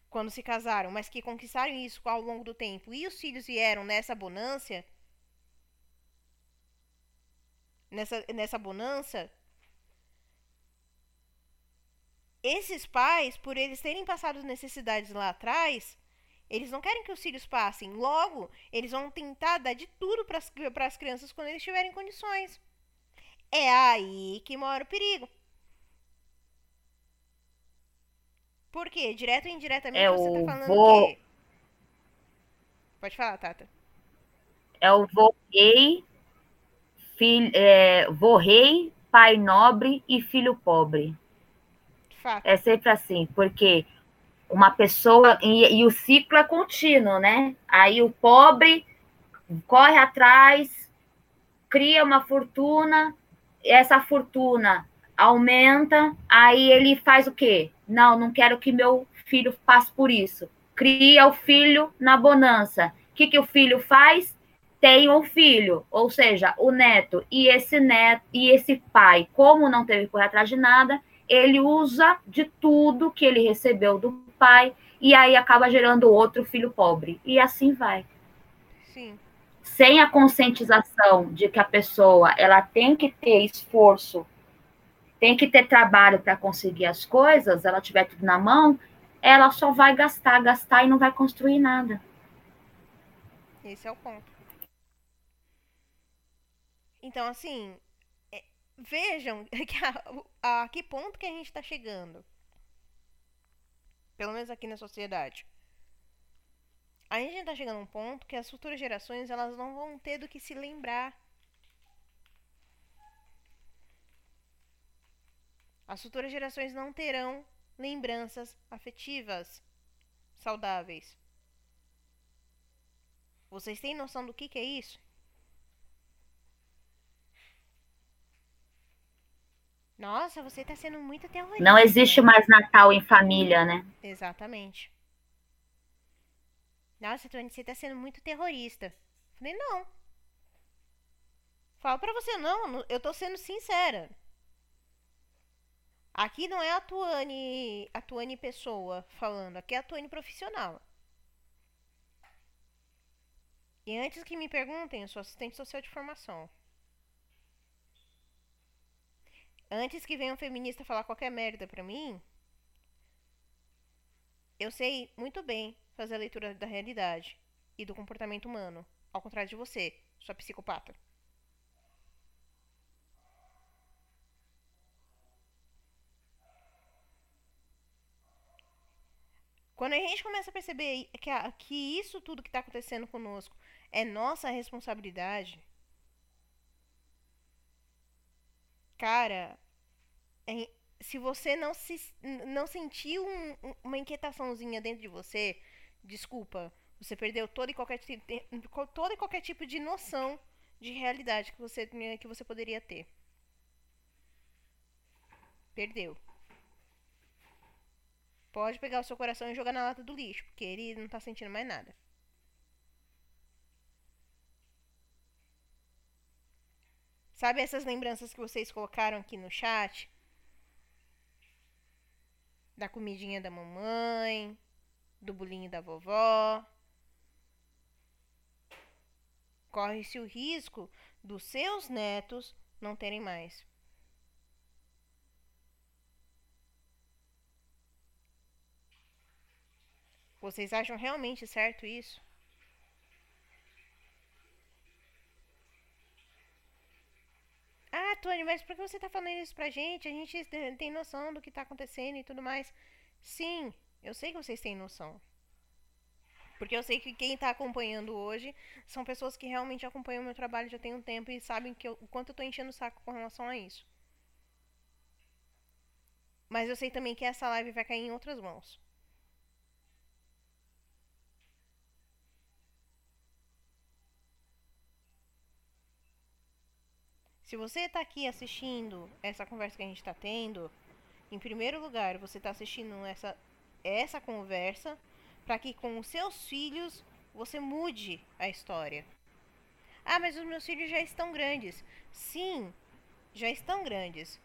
quando se casaram, mas que conquistaram isso ao longo do tempo, e os filhos vieram nessa bonança, nessa, nessa bonança, esses pais, por eles terem passado necessidades lá atrás, eles não querem que os filhos passem. Logo, eles vão tentar dar de tudo para as crianças quando eles tiverem condições. É aí que mora o perigo. Por quê? Direto ou indiretamente é você tá falando vô... quê? Pode falar, Tata. É o vô rei, filho, é, vô rei, pai nobre e filho pobre. Fato. É sempre assim, porque uma pessoa. E, e, o ciclo é contínuo, né? Aí o pobre corre atrás, cria uma fortuna, essa fortuna aumenta, aí ele faz o quê? Não, não quero que meu filho passe por isso. Cria o filho na bonança. O que, que o filho faz? Tem um filho, ou seja, o neto. E esse neto e esse pai, como não teve correr atrás de nada, ele usa de tudo que ele recebeu do pai e aí acaba gerando outro filho pobre. E assim vai. Sim. Sem a conscientização de que a pessoa ela tem que ter esforço, tem que ter trabalho para conseguir as coisas, ela tiver tudo na mão, ela só vai gastar, gastar e não vai construir nada. Esse é o ponto. Então, assim, vejam que a, a, que ponto que a gente está chegando. Pelo menos aqui na sociedade. A gente está chegando a um ponto que as futuras gerações elas não vão ter do que se lembrar. As futuras gerações não terão lembranças afetivas saudáveis. Vocês têm noção do que, que é isso? Nossa, você tá sendo muito terrorista. Não existe mais Natal em família, né? Exatamente. Nossa, Tony, você tá sendo muito terrorista. Falei, não. Falo pra você, não, eu tô sendo sincera. Aqui não é a Tuane, a Tuane pessoa falando, aqui é a Tuane profissional. E antes que me perguntem, eu sou assistente social de formação. Antes que venha um feminista falar qualquer merda pra mim, eu sei muito bem fazer a leitura da realidade e do comportamento humano. Ao contrário de você, sua psicopata. Quando a gente começa a perceber que, a, que isso tudo que está acontecendo conosco é nossa responsabilidade, Cara, é, se você não se não sentiu um, uma inquietaçãozinha dentro de você, desculpa, Você perdeu todo e qualquer, todo e qualquer tipo de noção de realidade que você, que você poderia ter. Perdeu. Pode pegar o seu coração e jogar na lata do lixo, porque ele não tá sentindo mais nada. Sabe essas lembranças que vocês colocaram aqui no chat? Da comidinha da mamãe, do bolinho da vovó. Corre-se o risco dos seus netos não terem mais. Vocês acham realmente certo isso? Ah, Tony, mas por que você tá falando isso pra gente? A gente tem noção do que tá acontecendo e tudo mais. Sim, eu sei que vocês têm noção. Porque eu sei que quem tá acompanhando hoje são pessoas que realmente acompanham o meu trabalho já tem um tempo e sabem que eu, o quanto eu tô enchendo o saco com relação a isso. Mas eu sei também que essa live vai cair em outras mãos. Se você está aqui assistindo essa conversa que a gente está tendo, em primeiro lugar, você está assistindo essa, essa conversa para que com os seus filhos você mude a história. Ah, mas os meus filhos já estão grandes. Sim, já estão grandes.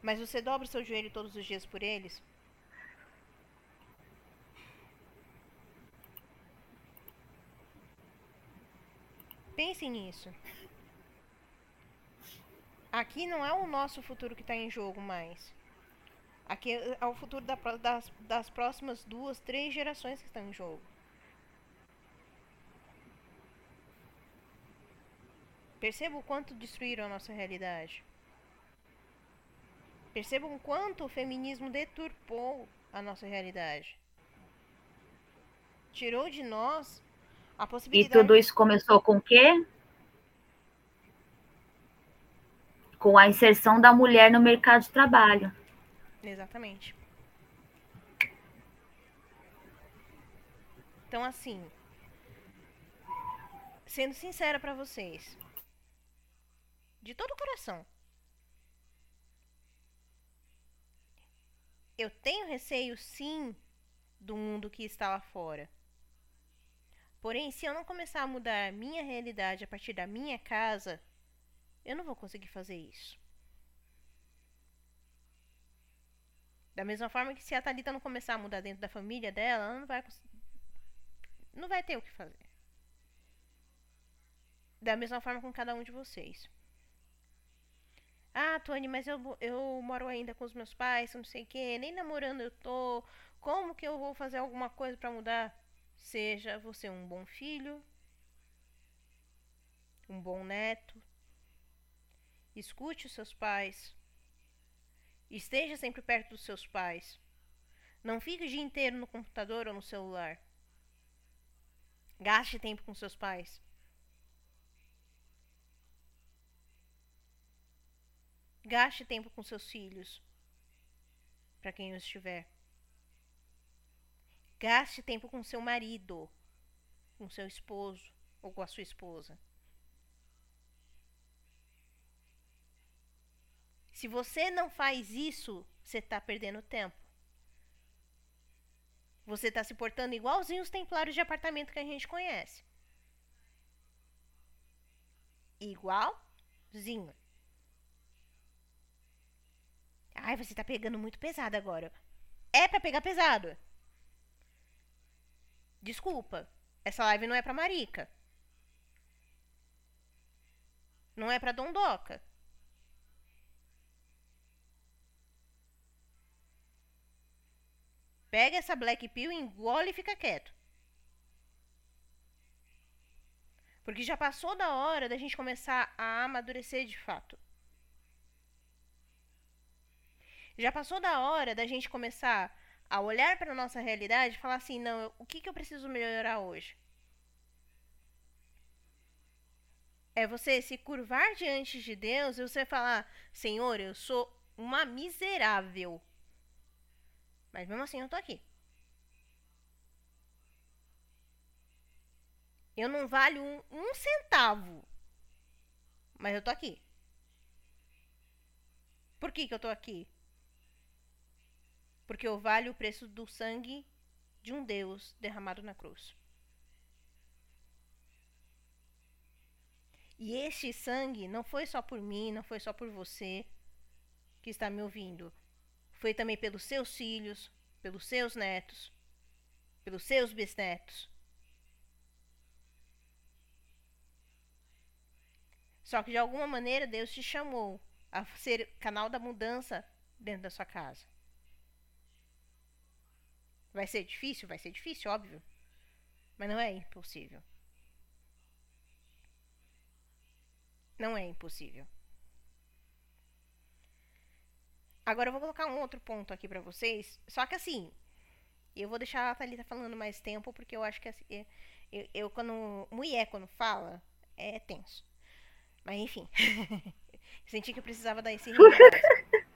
Mas você dobra o seu joelho todos os dias por eles? Pense nisso. Aqui não é o nosso futuro que está em jogo mais. Aqui é o futuro da, das, das próximas duas, três gerações que estão em jogo. Perceba o quanto destruíram a nossa realidade. Percebam o quanto o feminismo deturpou a nossa realidade. Tirou de nós a possibilidade. E tudo isso começou com o quê? Com a inserção da mulher no mercado de trabalho. Exatamente. Então, assim, sendo sincera para vocês, de todo o coração, eu tenho receio, sim, do mundo que está lá fora. Porém, se eu não começar a mudar minha realidade a partir da minha casa, eu não vou conseguir fazer isso. Da mesma forma que se a Thalita não começar a mudar dentro da família dela, ela não vai não vai ter o que fazer. Da mesma forma com cada um de vocês. Ah, Tony, mas eu, eu moro ainda com os meus pais, não sei o que, nem namorando eu tô. Como que eu vou fazer alguma coisa para mudar? Seja você um bom filho, um bom neto, Escute os seus pais. Esteja sempre perto dos seus pais. Não fique o dia inteiro no computador ou no celular. Gaste tempo com seus pais. Gaste tempo com seus filhos, para quem os estiver. Gaste tempo com seu marido, com seu esposo ou com a sua esposa. Se você não faz isso, você está perdendo tempo. Você está se portando igualzinho os templários de apartamento que a gente conhece. Igualzinho. Ai, você está pegando muito pesado agora. É para pegar pesado. Desculpa. Essa live não é para marica. Não é para dondoca. Pega essa black pill, engole e fica quieto. Porque já passou da hora da gente começar a amadurecer de fato. Já passou da hora da gente começar a olhar para nossa realidade e falar assim: não, o que, que eu preciso melhorar hoje? É você se curvar diante de Deus e você falar: Senhor, eu sou uma miserável. Mas mesmo assim eu tô aqui. Eu não valho um, um centavo. Mas eu tô aqui. Por que, que eu tô aqui? Porque eu valho o preço do sangue de um Deus derramado na cruz. E este sangue não foi só por mim, não foi só por você que está me ouvindo. Foi também pelos seus filhos, pelos seus netos, pelos seus bisnetos. Só que de alguma maneira Deus te chamou a ser canal da mudança dentro da sua casa. Vai ser difícil? Vai ser difícil, óbvio. Mas não é impossível. Não é impossível. Agora eu vou colocar um outro ponto aqui para vocês. Só que assim, eu vou deixar a Thalita falando mais tempo, porque eu acho que assim, eu, eu, quando. Mulher, quando fala, é tenso. Mas enfim. Senti que eu precisava dar esse rage básico.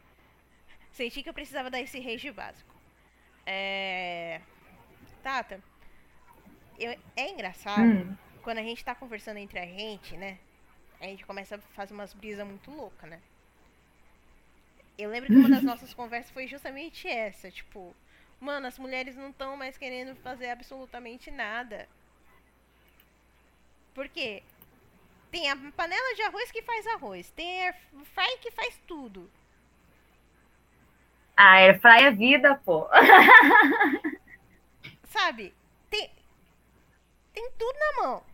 Senti que eu precisava dar esse rage básico. É. Tata, eu, é engraçado hum. quando a gente tá conversando entre a gente, né? a gente começa a fazer umas brisas muito loucas, né? Eu lembro que uma das nossas conversas foi justamente essa, tipo, mano, as mulheres não estão mais querendo fazer absolutamente nada. Por quê? Tem a panela de arroz que faz arroz, tem a airfry que faz tudo. A airfry é vida, pô. Sabe? Tem tem tudo na mão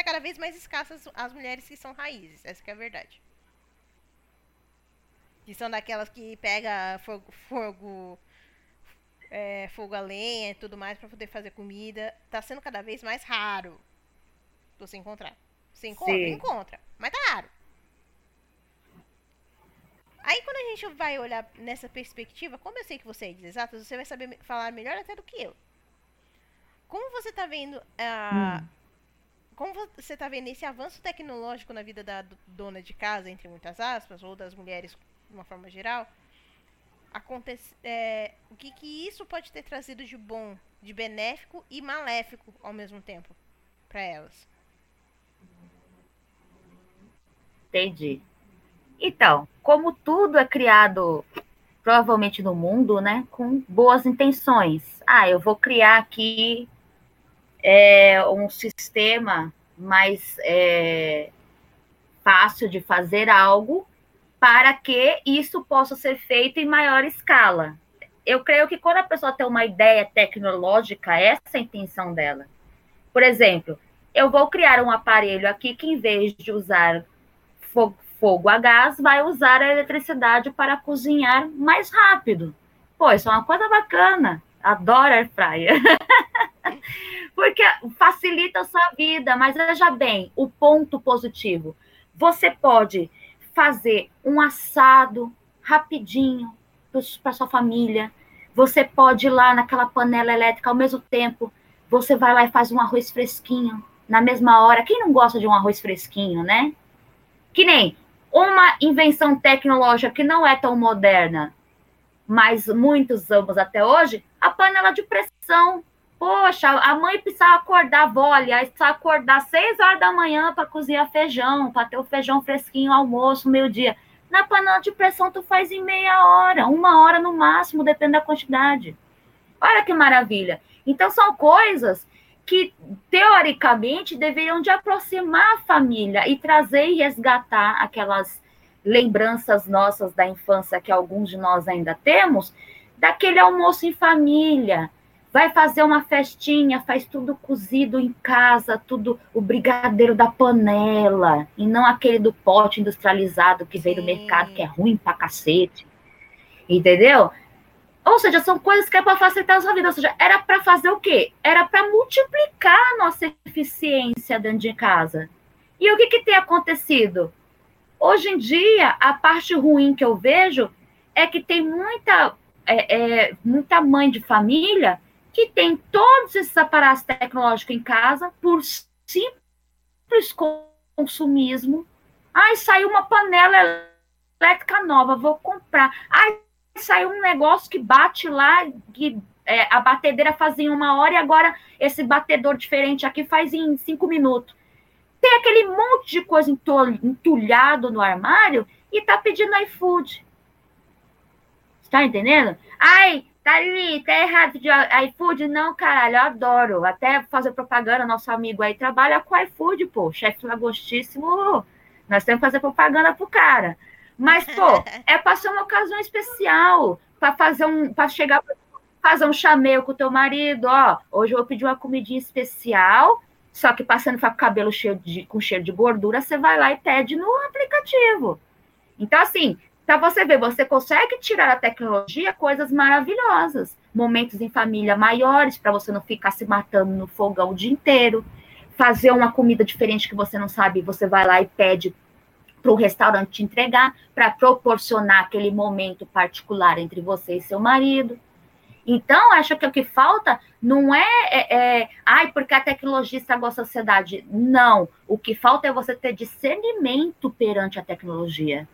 tá cada vez mais escassas as mulheres que são raízes. Essa que é a verdade. Que são daquelas que pega fogo, fogo, é, fogo a lenha e tudo mais para poder fazer comida. Tá sendo cada vez mais raro você encontrar. Você encontra? Sim. Encontra. Mas tá raro. Aí quando a gente vai olhar nessa perspectiva, como eu sei que você é de exatas, você vai saber falar melhor até do que eu. Como você tá vendo uh, hum como você está vendo esse avanço tecnológico na vida da dona de casa, entre muitas aspas, ou das mulheres de uma forma geral, acontece, é, o que, que isso pode ter trazido de bom, de benéfico e maléfico ao mesmo tempo para elas? Entendi. Então, como tudo é criado provavelmente no mundo, né, com boas intenções. Ah, eu vou criar aqui é um sistema mais é, fácil de fazer algo para que isso possa ser feito em maior escala. Eu creio que quando a pessoa tem uma ideia tecnológica, essa é a intenção dela. Por exemplo, eu vou criar um aparelho aqui que, em vez de usar fogo, fogo a gás, vai usar a eletricidade para cozinhar mais rápido. Pô, isso é uma coisa bacana. Adoro air fryer. Porque facilita a sua vida, mas veja bem, o ponto positivo. Você pode fazer um assado rapidinho para sua família. Você pode ir lá naquela panela elétrica ao mesmo tempo. Você vai lá e faz um arroz fresquinho na mesma hora. Quem não gosta de um arroz fresquinho, né? Que nem uma invenção tecnológica que não é tão moderna, mas muitos usamos até hoje, a panela de pressão. Poxa, a mãe precisava acordar, a avó, aliás, precisava acordar seis horas da manhã para cozinhar feijão, para ter o feijão fresquinho, almoço, meio-dia. Na panela de pressão, tu faz em meia hora, uma hora no máximo, depende da quantidade. Olha que maravilha. Então, são coisas que, teoricamente, deveriam de aproximar a família e trazer e resgatar aquelas lembranças nossas da infância que alguns de nós ainda temos, daquele almoço em família, vai fazer uma festinha, faz tudo cozido em casa, tudo o brigadeiro da panela, e não aquele do pote industrializado que veio do mercado, que é ruim pra cacete. Entendeu? Ou seja, são coisas que é para facilitar a sua vida. Ou seja, era para fazer o quê? Era para multiplicar a nossa eficiência dentro de casa. E o que, que tem acontecido? Hoje em dia, a parte ruim que eu vejo é que tem muita, é, é, muita mãe de família que tem todos esses aparatos tecnológicos em casa por simples consumismo. Ai, saiu uma panela elétrica nova, vou comprar. Ai, saiu um negócio que bate lá, que é, a batedeira fazia em uma hora e agora esse batedor diferente aqui faz em cinco minutos. Tem aquele monte de coisa entulhado no armário e tá pedindo iFood. Está entendendo? Ai, tá ali, tá errado de iFood. Não, caralho, eu adoro. Até fazer propaganda, nosso amigo aí trabalha com iFood, pô. Chefe lagostíssimo, nós temos que fazer propaganda pro cara. Mas, pô, é para ser uma ocasião especial, para fazer um, para chegar, fazer um chameio com o teu marido, ó, hoje eu vou pedir uma comidinha especial, só que passando com o cabelo cheio de, com cheiro de gordura, você vai lá e pede no aplicativo. Então, assim, para você ver, você consegue tirar da tecnologia coisas maravilhosas, momentos em família maiores, para você não ficar se matando no fogão o dia inteiro, fazer uma comida diferente que você não sabe, você vai lá e pede para o restaurante te entregar, para proporcionar aquele momento particular entre você e seu marido. Então, acho que o que falta não é, é, é ai, porque a tecnologia estragou a sociedade. Não. O que falta é você ter discernimento perante a tecnologia.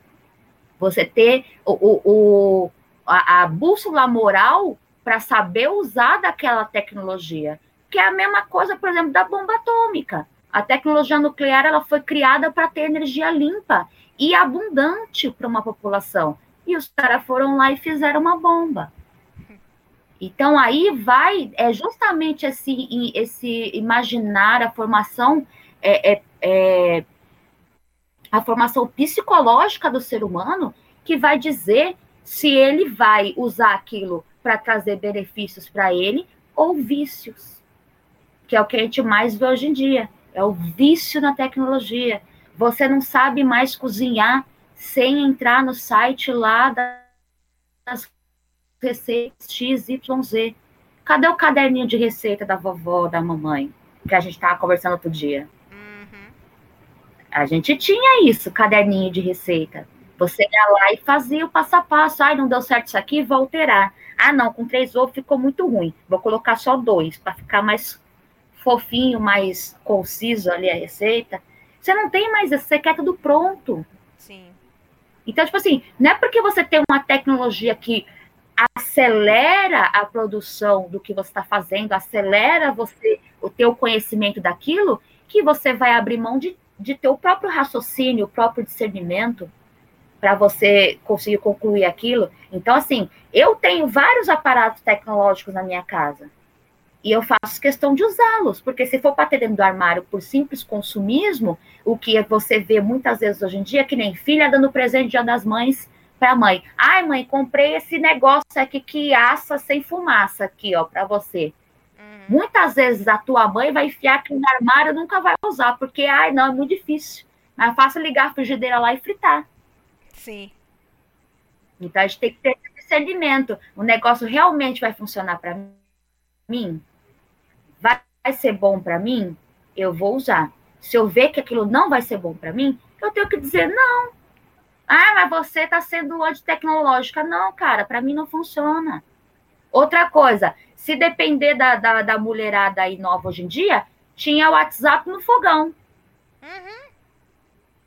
Você ter o, o, o a, a bússola moral para saber usar daquela tecnologia. Que é a mesma coisa, por exemplo, da bomba atômica. A tecnologia nuclear ela foi criada para ter energia limpa e abundante para uma população. E os caras foram lá e fizeram uma bomba. Então aí vai é justamente esse, esse imaginar a formação é, é, é, a formação psicológica do ser humano que vai dizer se ele vai usar aquilo para trazer benefícios para ele ou vícios, que é o que a gente mais vê hoje em dia é o vício na tecnologia. Você não sabe mais cozinhar sem entrar no site lá das receitas XYZ. Cadê o caderninho de receita da vovó, da mamãe? Que a gente estava conversando outro dia. A gente tinha isso, caderninho de receita. Você ia lá e fazia o passo a passo. Ai, não deu certo isso aqui, vou alterar. Ah, não, com três ovos ficou muito ruim. Vou colocar só dois, para ficar mais fofinho, mais conciso ali a receita. Você não tem mais isso, você quer tudo pronto. Sim. Então, tipo assim, não é porque você tem uma tecnologia que acelera a produção do que você está fazendo, acelera você o teu conhecimento daquilo, que você vai abrir mão de, de ter o próprio raciocínio, o próprio discernimento para você conseguir concluir aquilo. Então, assim, eu tenho vários aparatos tecnológicos na minha casa. E eu faço questão de usá-los, porque se for para ter dentro do armário por simples consumismo, o que você vê muitas vezes hoje em dia, que nem filha dando presente dia das mães para a mãe. Ai, mãe, comprei esse negócio aqui que assa sem fumaça aqui, ó, para você. Muitas vezes a tua mãe vai enfiar aqui no armário e nunca vai usar, porque, ai, não, é muito difícil. Mas é fácil ligar a frigideira lá e fritar. Sim. Então a gente tem que ter esse discernimento. O negócio realmente vai funcionar para mim? vai ser bom para mim, eu vou usar. Se eu ver que aquilo não vai ser bom para mim, eu tenho que dizer não. Ah, mas você está sendo antitecnológica. Não, cara, para mim não funciona. Outra coisa, se depender da, da, da, mulherada aí nova hoje em dia, tinha o WhatsApp no fogão. Uhum.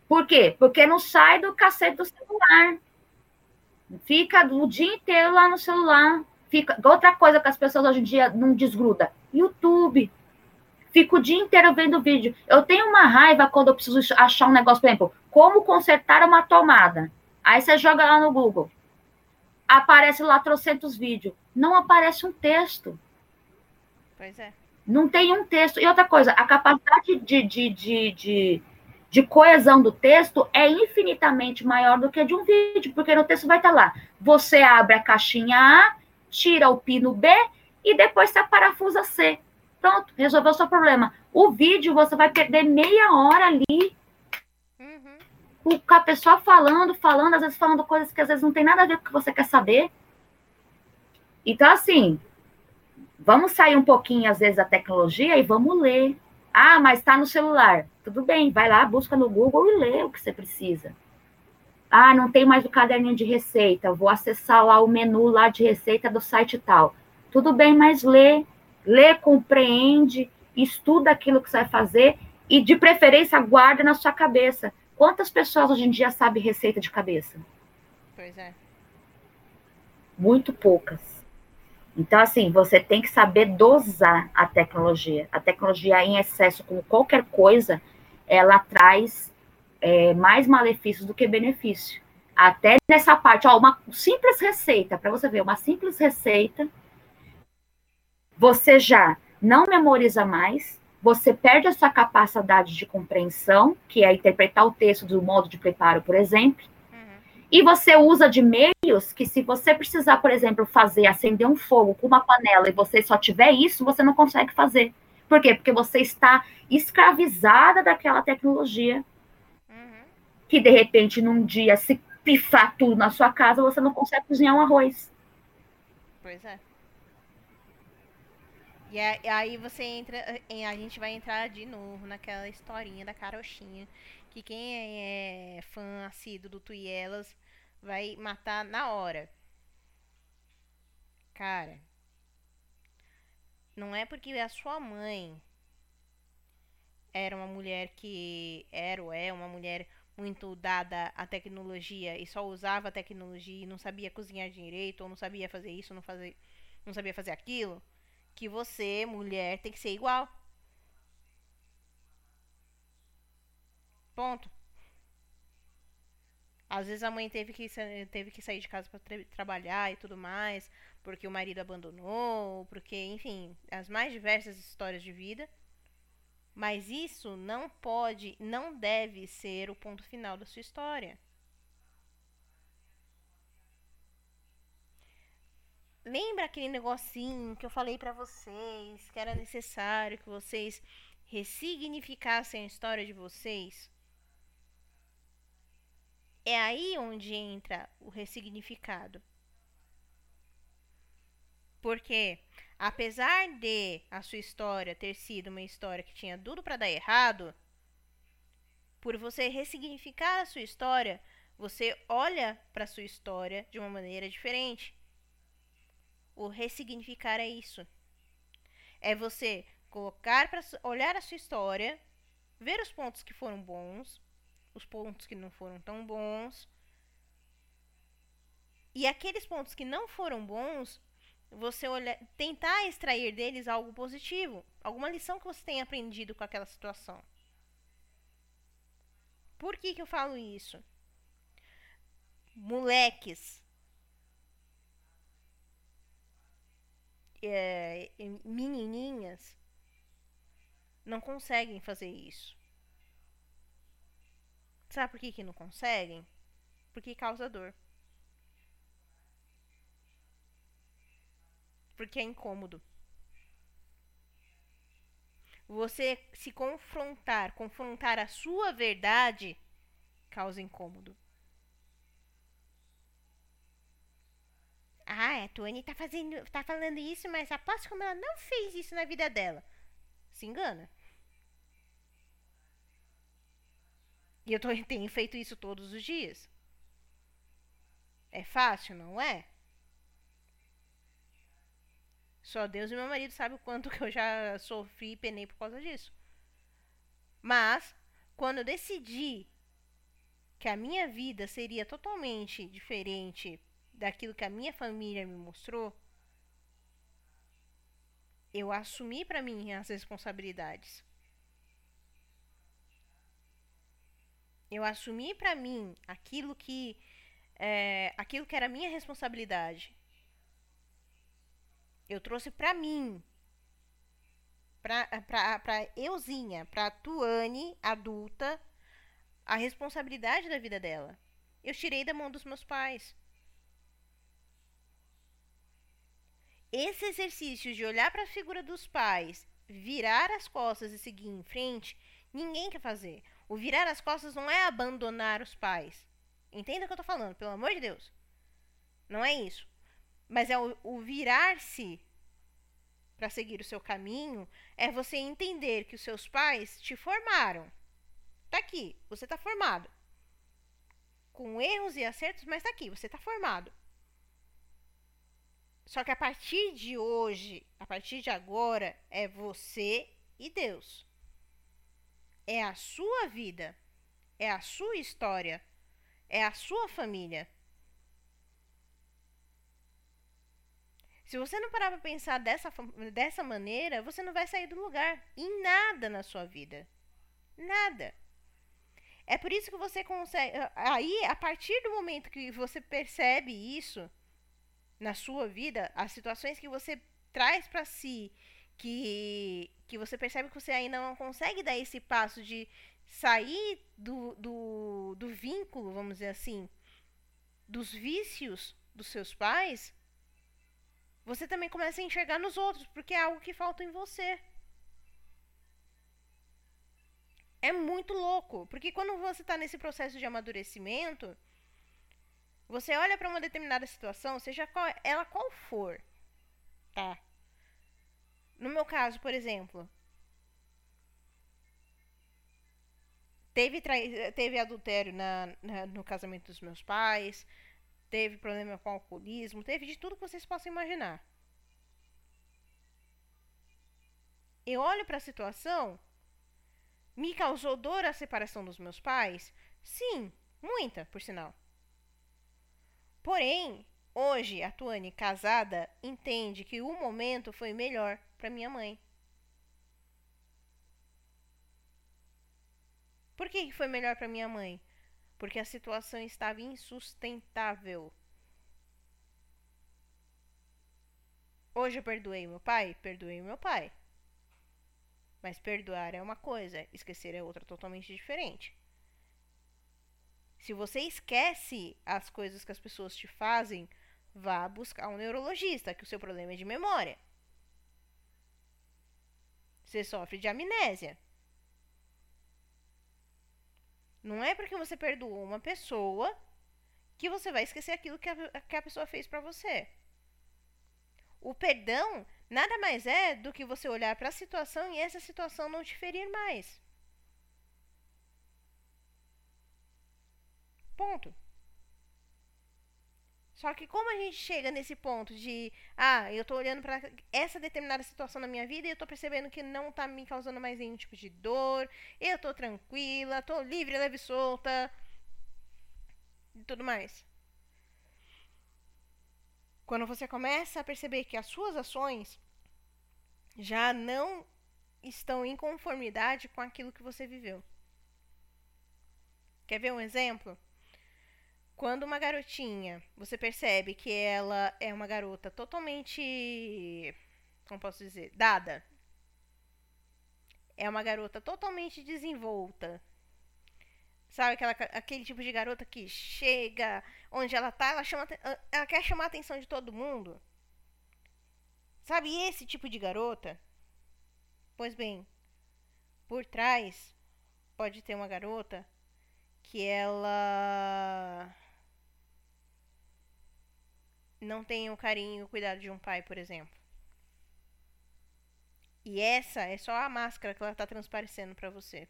Por quê? Porque não sai do cacete do celular. Fica o dia inteiro lá no celular. Fica... Outra coisa que as pessoas hoje em dia não desgruda. YouTube. Fico o dia inteiro vendo vídeo. Eu tenho uma raiva quando eu preciso achar um negócio, por exemplo, como consertar uma tomada. Aí você joga lá no Google. Aparece lá trocentos vídeos. Não aparece um texto. Pois é. Não tem um texto. E outra coisa, a capacidade de, de, de, de, de coesão do texto é infinitamente maior do que de um vídeo, porque no texto vai estar lá. Você abre a caixinha A, tira o pino B e depois você parafusa C. Pronto, resolveu o seu problema. O vídeo você vai perder meia hora ali. Com a pessoa falando, falando, às vezes falando coisas que às vezes não tem nada a ver com o que você quer saber. Então, assim, vamos sair um pouquinho, às vezes, da tecnologia e vamos ler. Ah, mas está no celular. Tudo bem, vai lá, busca no Google e lê o que você precisa. Ah, não tem mais o caderninho de receita. Vou acessar lá o menu lá de receita do site tal. Tudo bem, mas lê lê, compreende, estuda aquilo que você vai fazer e, de preferência, guarda na sua cabeça. Quantas pessoas hoje em dia sabem receita de cabeça? Pois é. Muito poucas. Então, assim, você tem que saber dosar a tecnologia. A tecnologia em excesso, como qualquer coisa, ela traz é, mais malefícios do que benefício. Até nessa parte, ó, uma simples receita, para você ver, uma simples receita, você já não memoriza mais, você perde a sua capacidade de compreensão, que é interpretar o texto do modo de preparo, por exemplo, e você usa de meios que, se você precisar, por exemplo, fazer, acender um fogo com uma panela e você só tiver isso, você não consegue fazer. Por quê? Porque você está escravizada daquela tecnologia. Uhum. Que de repente, num dia, se pifar tudo na sua casa, você não consegue cozinhar um arroz. Pois é. E aí você entra, a gente vai entrar de novo naquela historinha da carochinha que quem é fã assíduo do Tuielas vai matar na hora. Cara, não é porque a sua mãe era uma mulher que era ou é uma mulher muito dada à tecnologia e só usava a tecnologia e não sabia cozinhar direito ou não sabia fazer isso, não fazer, não sabia fazer aquilo, que você, mulher, tem que ser igual. Ponto. Às vezes a mãe teve que, teve que sair de casa para tra trabalhar e tudo mais, porque o marido abandonou, porque, enfim, as mais diversas histórias de vida. Mas isso não pode, não deve ser o ponto final da sua história. Lembra aquele negocinho que eu falei para vocês, que era necessário que vocês ressignificassem a história de vocês? É aí onde entra o ressignificado. Porque, apesar de a sua história ter sido uma história que tinha tudo para dar errado, por você ressignificar a sua história, você olha para a sua história de uma maneira diferente. O ressignificar é isso. É você colocar para olhar a sua história, ver os pontos que foram bons, os pontos que não foram tão bons. E aqueles pontos que não foram bons, você tentar extrair deles algo positivo, alguma lição que você tenha aprendido com aquela situação. Por que, que eu falo isso? Moleques, é, menininhas, não conseguem fazer isso. Sabe por que, que não conseguem? Porque causa dor. Porque é incômodo. Você se confrontar, confrontar a sua verdade, causa incômodo. Ah, a Tony tá fazendo, tá falando isso, mas aposto como ela não fez isso na vida dela. Se engana. E eu tô, tenho feito isso todos os dias. É fácil, não é? Só Deus e meu marido sabem o quanto que eu já sofri e penei por causa disso. Mas, quando eu decidi que a minha vida seria totalmente diferente daquilo que a minha família me mostrou, eu assumi para mim as responsabilidades. eu assumi para mim aquilo que é, aquilo que era minha responsabilidade. Eu trouxe para mim, pra euzinha, pra Tuane, adulta, a responsabilidade da vida dela. Eu tirei da mão dos meus pais. Esse exercício de olhar para a figura dos pais, virar as costas e seguir em frente, ninguém quer fazer. O virar as costas não é abandonar os pais. Entenda o que eu tô falando, pelo amor de Deus. Não é isso. Mas é o, o virar-se para seguir o seu caminho, é você entender que os seus pais te formaram. Tá aqui, você tá formado. Com erros e acertos, mas tá aqui, você tá formado. Só que a partir de hoje, a partir de agora, é você e Deus é a sua vida, é a sua história, é a sua família. Se você não parar pra pensar dessa, dessa maneira, você não vai sair do lugar. Em nada na sua vida. Nada. É por isso que você consegue. Aí, a partir do momento que você percebe isso na sua vida, as situações que você traz para si, que, que você percebe que você ainda não consegue dar esse passo de sair do, do, do vínculo, vamos dizer assim, dos vícios dos seus pais, você também começa a enxergar nos outros, porque é algo que falta em você. É muito louco, porque quando você está nesse processo de amadurecimento, você olha para uma determinada situação, seja qual, ela qual for, tá? No meu caso, por exemplo, teve, teve adultério na, na, no casamento dos meus pais, teve problema com alcoolismo, teve de tudo que vocês possam imaginar. Eu olho para a situação me causou dor a separação dos meus pais? Sim, muita, por sinal. Porém, hoje a Tuane, casada, entende que o momento foi melhor para minha mãe. Por que foi melhor para minha mãe? Porque a situação estava insustentável. Hoje eu perdoei meu pai? Perdoei meu pai. Mas perdoar é uma coisa, esquecer é outra totalmente diferente. Se você esquece as coisas que as pessoas te fazem, vá buscar um neurologista, que o seu problema é de memória. Você sofre de amnésia. Não é porque você perdoou uma pessoa que você vai esquecer aquilo que a, que a pessoa fez para você. O perdão nada mais é do que você olhar para a situação e essa situação não te ferir mais. Ponto. Só que como a gente chega nesse ponto de, ah, eu tô olhando para essa determinada situação na minha vida e eu tô percebendo que não tá me causando mais nenhum tipo de dor, eu tô tranquila, tô livre, leve e solta e tudo mais. Quando você começa a perceber que as suas ações já não estão em conformidade com aquilo que você viveu. Quer ver um exemplo? Quando uma garotinha, você percebe que ela é uma garota totalmente, como posso dizer, dada. É uma garota totalmente desenvolta, Sabe aquela, aquele tipo de garota que chega onde ela tá, ela, chama, ela quer chamar a atenção de todo mundo. Sabe esse tipo de garota? Pois bem, por trás pode ter uma garota que ela não tem o carinho e o cuidado de um pai, por exemplo. E essa é só a máscara que ela tá transparecendo para você.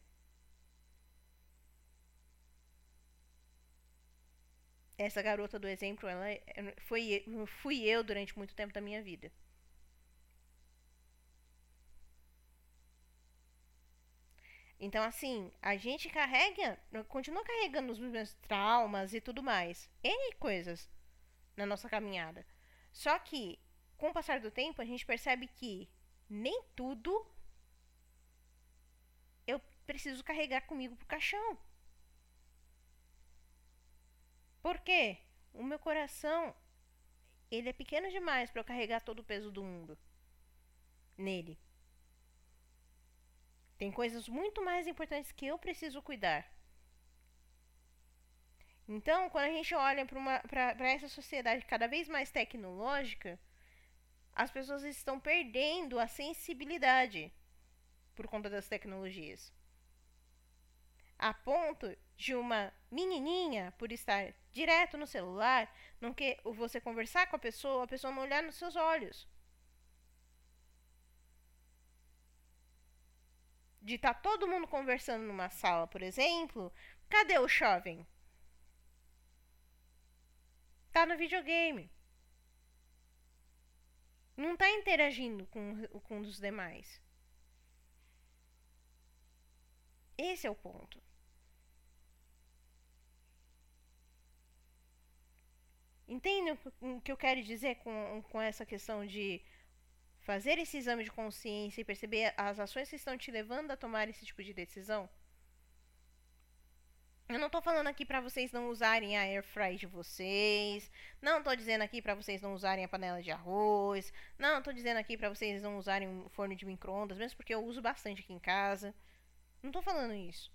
essa garota do exemplo, ela é, foi, fui eu durante muito tempo da minha vida. Então, assim, a gente carrega, continua carregando os mesmos traumas e tudo mais. N coisas na nossa caminhada. Só que, com o passar do tempo, a gente percebe que nem tudo eu preciso carregar comigo pro caixão. Por quê? O meu coração, ele é pequeno demais para eu carregar todo o peso do mundo nele. Tem coisas muito mais importantes que eu preciso cuidar. Então, quando a gente olha para essa sociedade cada vez mais tecnológica, as pessoas estão perdendo a sensibilidade por conta das tecnologias. A ponto de uma menininha, por estar direto no celular, não que você conversar com a pessoa, a pessoa não olhar nos seus olhos. De estar tá todo mundo conversando numa sala, por exemplo, cadê o jovem? Tá no videogame. Não tá interagindo com, com os demais. Esse é o ponto. Entende o que eu quero dizer com, com essa questão de fazer esse exame de consciência e perceber as ações que estão te levando a tomar esse tipo de decisão? Eu não tô falando aqui para vocês não usarem a air fry de vocês. Não tô dizendo aqui para vocês não usarem a panela de arroz. Não tô dizendo aqui para vocês não usarem um forno de micro-ondas, mesmo porque eu uso bastante aqui em casa. Não tô falando isso.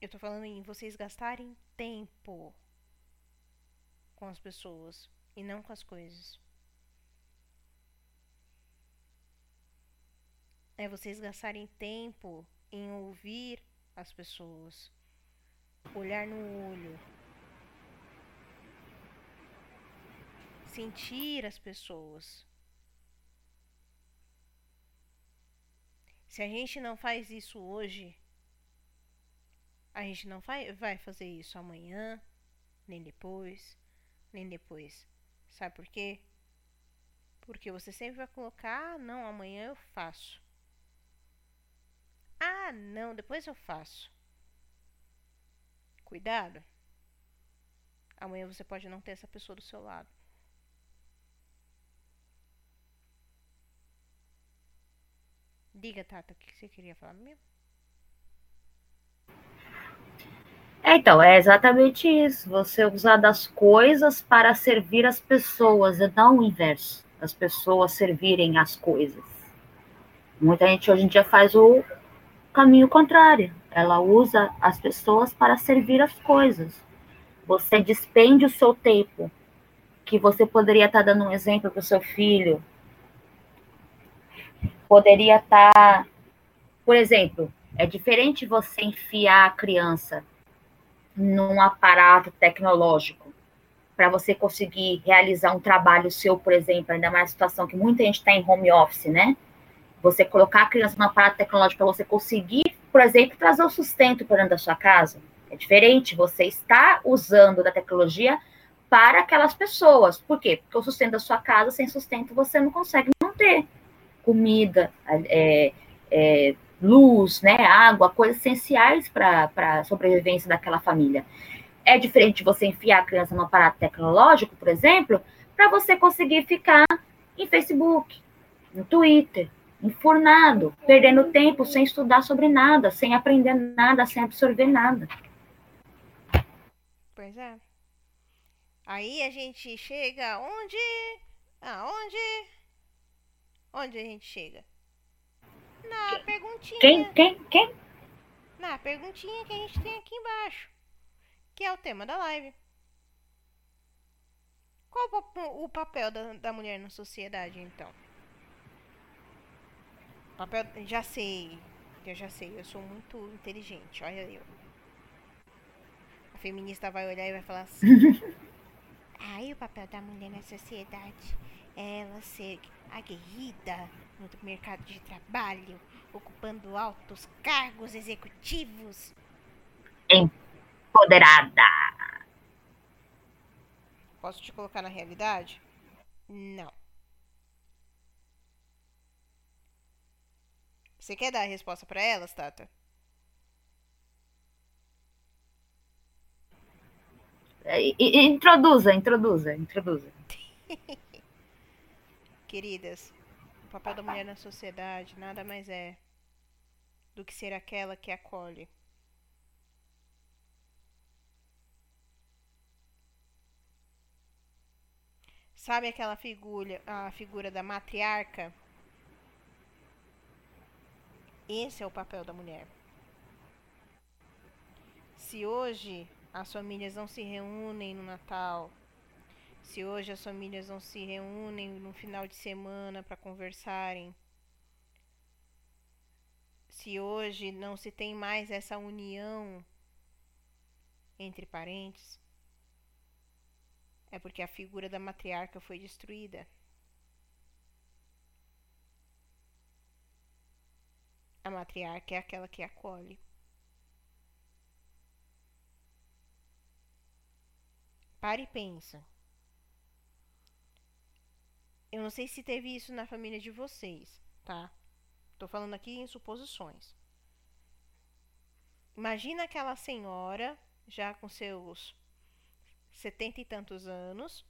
Eu tô falando em vocês gastarem tempo com as pessoas e não com as coisas. É vocês gastarem tempo em ouvir as pessoas, olhar no olho, sentir as pessoas. Se a gente não faz isso hoje, a gente não vai, fazer isso amanhã, nem depois, nem depois. Sabe por quê? Porque você sempre vai colocar, ah, não, amanhã eu faço. Ah, não, depois eu faço. Cuidado. Amanhã você pode não ter essa pessoa do seu lado. Diga, Tata, o que você queria falar mesmo? É, então, é exatamente isso. Você usar das coisas para servir as pessoas, e não o inverso. As pessoas servirem as coisas. Muita gente hoje em dia faz o caminho contrário. Ela usa as pessoas para servir as coisas. Você despende o seu tempo, que você poderia estar dando um exemplo para o seu filho. Poderia estar, por exemplo, é diferente você enfiar a criança num aparato tecnológico para você conseguir realizar um trabalho seu, por exemplo, ainda mais situação que muita gente está em home office, né? Você colocar a criança num aparato tecnológico para você conseguir, por exemplo, trazer o sustento para dentro da sua casa. É diferente, você está usando da tecnologia para aquelas pessoas. Por quê? Porque o sustento da sua casa, sem sustento, você não consegue manter. Comida, é, é, luz, né, água, coisas essenciais para a sobrevivência daquela família. É diferente você enfiar a criança num aparato tecnológico, por exemplo, para você conseguir ficar em Facebook, no Twitter, enfurnado, perdendo tempo sem estudar sobre nada, sem aprender nada, sem absorver nada. Pois é. Aí a gente chega onde? Aonde? Onde a gente chega? Na perguntinha. Quem? Quem? Quem? Na perguntinha que a gente tem aqui embaixo. Que é o tema da live. Qual o papel da, da mulher na sociedade, então? Papel. Já sei. Eu já sei. Eu sou muito inteligente. Olha eu. A feminista vai olhar e vai falar assim. Aí o papel da mulher na sociedade é ela ser aguerrida no mercado de trabalho, ocupando altos cargos executivos. Empoderada. Posso te colocar na realidade? Não. Você quer dar a resposta para elas, Tata? É, introduza, introduza, introduza. Queridas, o papel da mulher na sociedade nada mais é do que ser aquela que acolhe. Sabe aquela figura, a figura da matriarca? Esse é o papel da mulher. Se hoje as famílias não se reúnem no Natal, se hoje as famílias não se reúnem no final de semana para conversarem, se hoje não se tem mais essa união entre parentes, é porque a figura da matriarca foi destruída. A matriarca é aquela que acolhe. Pare e pensa. Eu não sei se teve isso na família de vocês, tá? Tô falando aqui em suposições. Imagina aquela senhora já com seus setenta e tantos anos,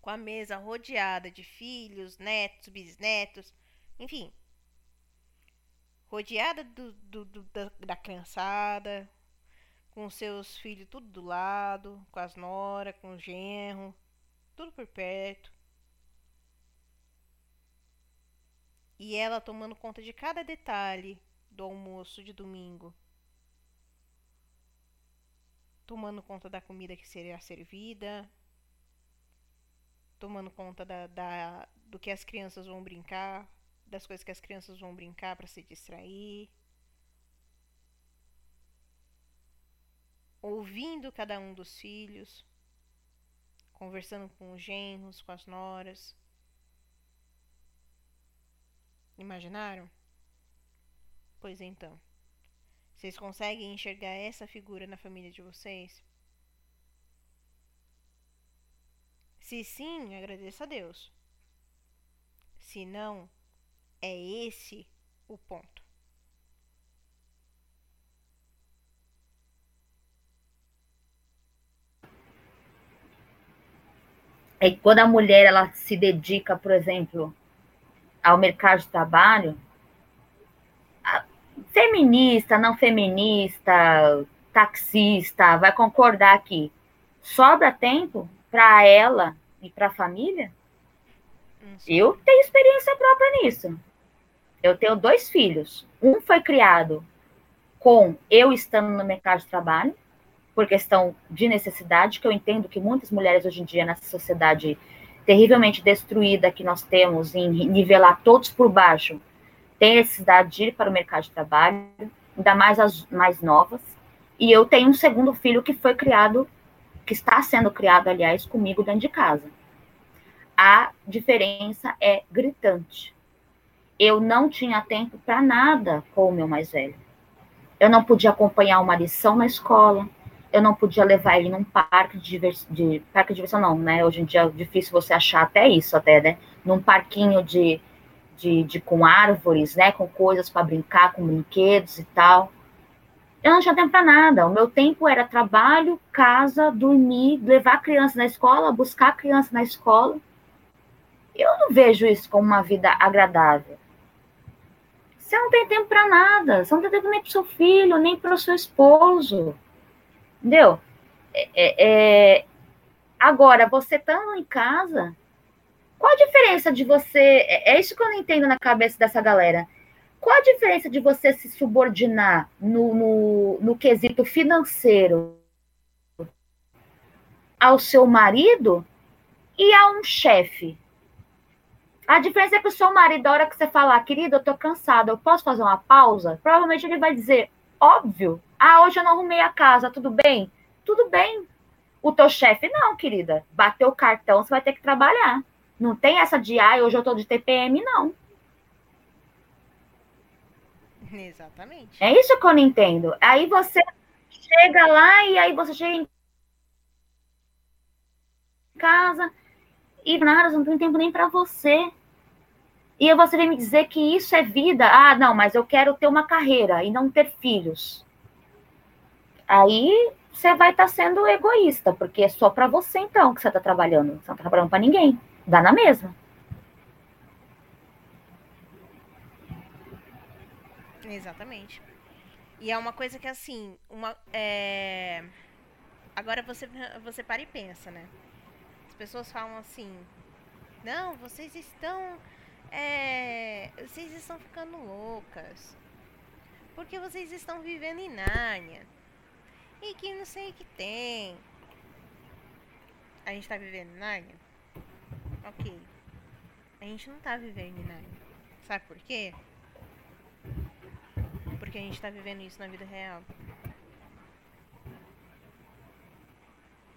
com a mesa rodeada de filhos, netos, bisnetos, enfim, rodeada do, do, do, da, da criançada, com seus filhos tudo do lado, com as nora, com o genro, tudo por perto. E ela tomando conta de cada detalhe do almoço de domingo. Tomando conta da comida que seria servida, tomando conta da, da, do que as crianças vão brincar, das coisas que as crianças vão brincar para se distrair. Ouvindo cada um dos filhos, conversando com os genros, com as noras. Imaginaram? Pois então. Vocês conseguem enxergar essa figura na família de vocês? Se sim, agradeça a Deus. Se não, é esse o ponto. É que quando a mulher ela se dedica, por exemplo, ao mercado de trabalho, feminista, não feminista, taxista, vai concordar aqui. Sobra tempo para ela e para a família? Eu tenho experiência própria nisso. Eu tenho dois filhos. Um foi criado com eu estando no mercado de trabalho, por questão de necessidade, que eu entendo que muitas mulheres hoje em dia, nessa sociedade terrivelmente destruída que nós temos, em nivelar todos por baixo, tem necessidade de ir para o mercado de trabalho, ainda mais as mais novas. E eu tenho um segundo filho que foi criado, que está sendo criado, aliás, comigo dentro de casa. A diferença é gritante. Eu não tinha tempo para nada com o meu mais velho. Eu não podia acompanhar uma lição na escola, eu não podia levar ele num parque de de, parque de diversão não, né? Hoje em dia é difícil você achar até isso, até, né? Num parquinho de, de, de com árvores, né? Com coisas para brincar, com brinquedos e tal. Eu não tinha tempo para nada. O meu tempo era trabalho, casa, dormir, levar a criança na escola, buscar a criança na escola. Eu não vejo isso como uma vida agradável. Você não tem tempo para nada. Você não tem tempo nem para seu filho, nem para o seu esposo. Entendeu? É, é, é, agora, você estando em casa, qual a diferença de você. É, é isso que eu não entendo na cabeça dessa galera. Qual a diferença de você se subordinar no, no, no quesito financeiro ao seu marido e a um chefe? A diferença é que o seu marido, a hora que você falar, querido, eu tô cansado, eu posso fazer uma pausa? Provavelmente ele vai dizer, óbvio, ah, hoje eu não arrumei a casa, tudo bem? Tudo bem. O teu chefe, não, querida. Bateu o cartão, você vai ter que trabalhar. Não tem essa de, ah, hoje eu tô de TPM, não. Exatamente. É isso que eu não entendo. Aí você chega lá e aí você chega em casa e nada, não tem tempo nem para você. E você vem me dizer que isso é vida. Ah, não, mas eu quero ter uma carreira e não ter filhos aí você vai estar tá sendo egoísta, porque é só para você então que você está trabalhando. Você não está trabalhando para ninguém. Dá na mesma. Exatamente. E é uma coisa que assim, uma, é... agora você você para e pensa, né? As pessoas falam assim: "Não, vocês estão é... vocês estão ficando loucas. Porque vocês estão vivendo em Nárnia e que não sei o que tem. A gente tá vivendo em Narnia? Ok. A gente não tá vivendo em Narnia. Sabe por quê? Porque a gente tá vivendo isso na vida real.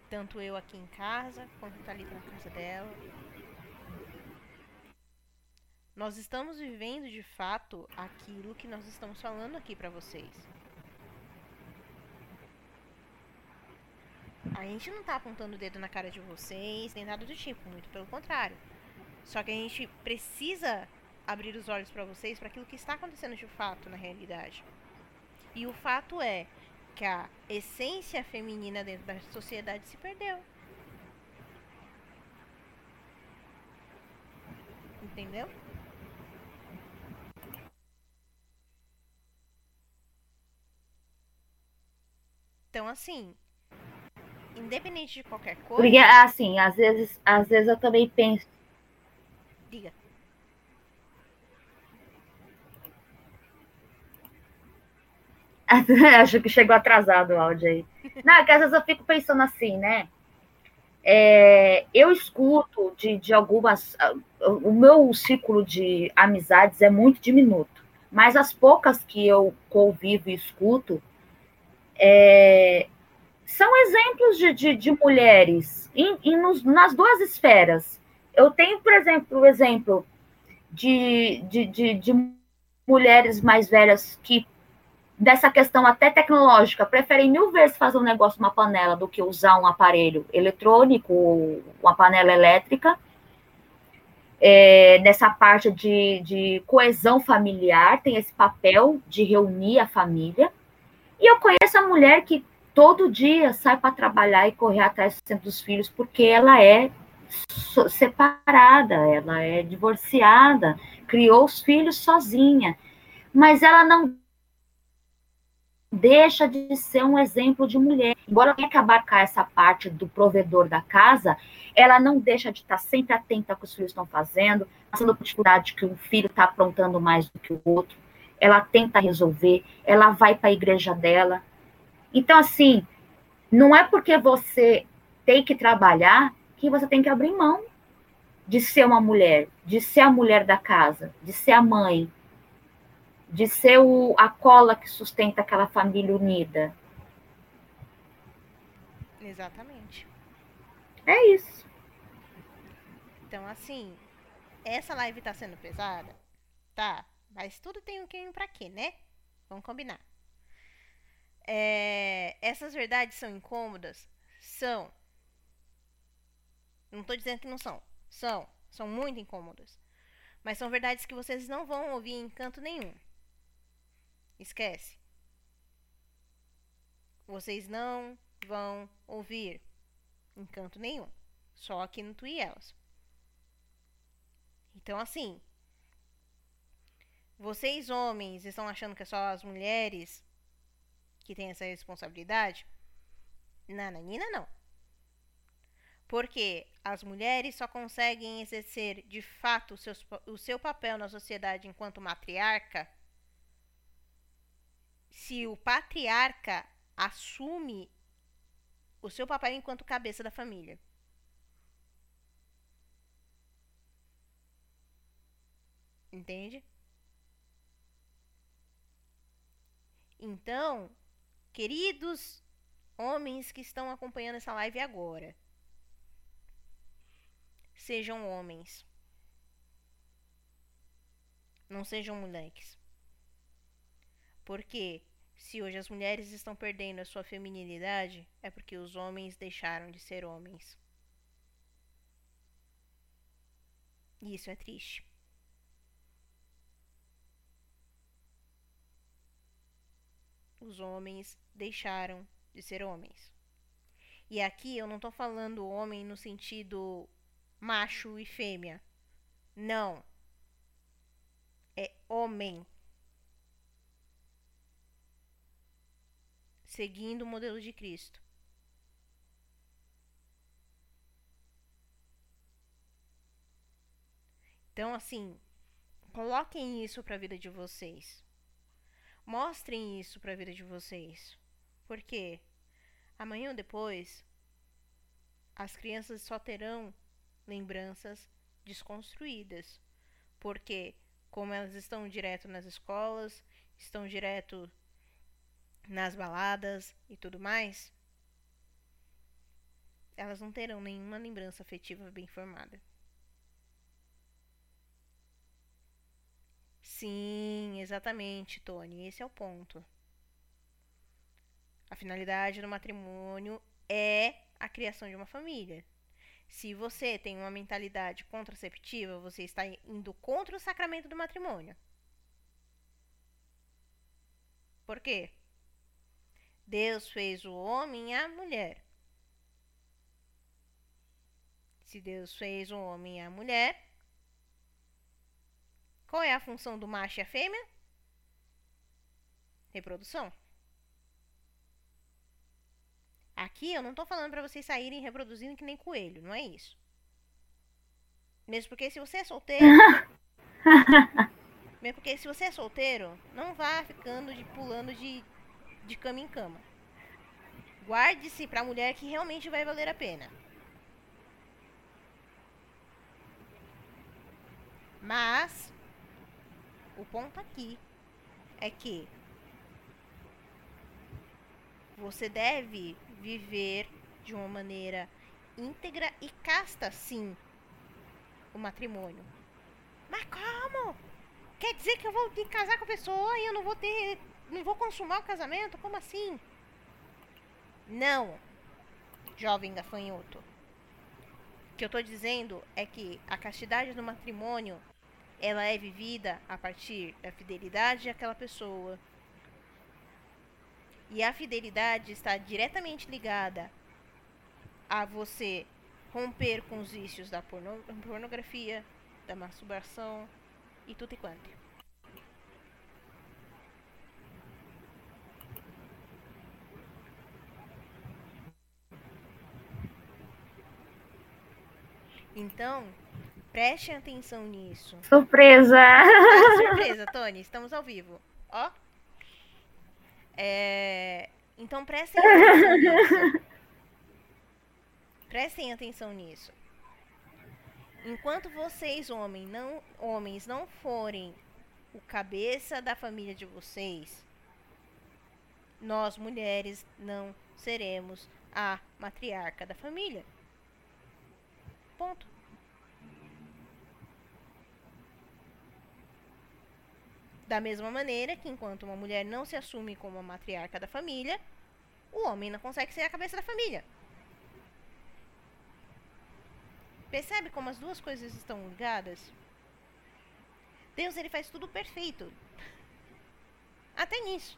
Tanto eu aqui em casa, quanto tá ali na casa dela. Nós estamos vivendo de fato aquilo que nós estamos falando aqui para vocês. A gente não tá apontando o dedo na cara de vocês, nem nada do tipo, muito pelo contrário. Só que a gente precisa abrir os olhos para vocês para aquilo que está acontecendo de fato na realidade. E o fato é que a essência feminina dentro da sociedade se perdeu. Entendeu? Então, assim, independente de qualquer coisa. Porque, assim, às vezes, às vezes eu também penso. Diga. Acho que chegou atrasado o áudio aí. Não, é que às vezes eu fico pensando assim, né? É, eu escuto de, de algumas. O meu ciclo de amizades é muito diminuto, mas as poucas que eu convivo e escuto é, são exemplos de, de, de mulheres em, em nos, nas duas esferas. Eu tenho, por exemplo, o exemplo de, de, de, de mulheres mais velhas que dessa questão até tecnológica, preferem mil vezes fazer um negócio uma panela do que usar um aparelho eletrônico, uma panela elétrica. É, nessa parte de, de coesão familiar, tem esse papel de reunir a família. E eu conheço a mulher que todo dia sai para trabalhar e correr atrás dos filhos porque ela é separada, ela é divorciada, criou os filhos sozinha, mas ela não deixa de ser um exemplo de mulher. Embora tenha que abarcar essa parte do provedor da casa, ela não deixa de estar sempre atenta ao que os filhos estão fazendo, passando por dificuldade que um filho está aprontando mais do que o outro. Ela tenta resolver, ela vai para a igreja dela. Então, assim, não é porque você tem que trabalhar que você tem que abrir mão de ser uma mulher, de ser a mulher da casa, de ser a mãe, de ser o, a cola que sustenta aquela família unida. Exatamente. É isso. Então, assim, essa live tá sendo pesada? Tá. Mas tudo tem um quem pra quê, né? Vamos combinar. É, essas verdades são incômodas? São. Não tô dizendo que não são. São. São muito incômodas. Mas são verdades que vocês não vão ouvir em canto nenhum. Esquece. Vocês não vão ouvir em canto nenhum. Só aqui no Elas. Então, assim. Vocês, homens, estão achando que é só as mulheres que têm essa responsabilidade? Nananina, não. Porque as mulheres só conseguem exercer de fato o seu, o seu papel na sociedade enquanto matriarca se o patriarca assume o seu papel enquanto cabeça da família. Entende? Então, queridos homens que estão acompanhando essa live agora, sejam homens. Não sejam moleques. Porque se hoje as mulheres estão perdendo a sua feminilidade, é porque os homens deixaram de ser homens. E isso é triste. Os homens deixaram de ser homens. E aqui eu não estou falando homem no sentido macho e fêmea. Não. É homem. Seguindo o modelo de Cristo. Então, assim, coloquem isso para a vida de vocês. Mostrem isso para a vida de vocês. Porque amanhã ou depois as crianças só terão lembranças desconstruídas. Porque como elas estão direto nas escolas, estão direto nas baladas e tudo mais, elas não terão nenhuma lembrança afetiva bem formada. Sim, exatamente, Tony. Esse é o ponto. A finalidade do matrimônio é a criação de uma família. Se você tem uma mentalidade contraceptiva, você está indo contra o sacramento do matrimônio. Por quê? Deus fez o homem e a mulher. Se Deus fez o homem e a mulher, qual é a função do macho e a fêmea? Reprodução. Aqui eu não tô falando para vocês saírem reproduzindo que nem coelho, não é isso. Mesmo porque se você é solteiro. mesmo porque se você é solteiro, não vá ficando de pulando de, de cama em cama. Guarde-se pra mulher que realmente vai valer a pena. Mas o ponto aqui é que você deve viver de uma maneira íntegra e casta, sim, o matrimônio. Mas como? Quer dizer que eu vou que casar com a pessoa e eu não vou ter. Não vou consumar o casamento? Como assim? Não, jovem gafanhoto. O que eu tô dizendo é que a castidade no matrimônio ela é vivida a partir da fidelidade àquela pessoa. E a fidelidade está diretamente ligada a você romper com os vícios da porno pornografia, da masturbação e tudo e quanto. Então, Prestem atenção nisso. Surpresa! Ah, surpresa, Tony. Estamos ao vivo. Ó. É... Então prestem atenção nisso. Prestem atenção nisso. Enquanto vocês, homens, não, homens, não forem o cabeça da família de vocês, nós, mulheres, não seremos a matriarca da família. Ponto. Da mesma maneira que enquanto uma mulher não se assume como a matriarca da família, o homem não consegue ser a cabeça da família. Percebe como as duas coisas estão ligadas? Deus ele faz tudo perfeito. Até nisso.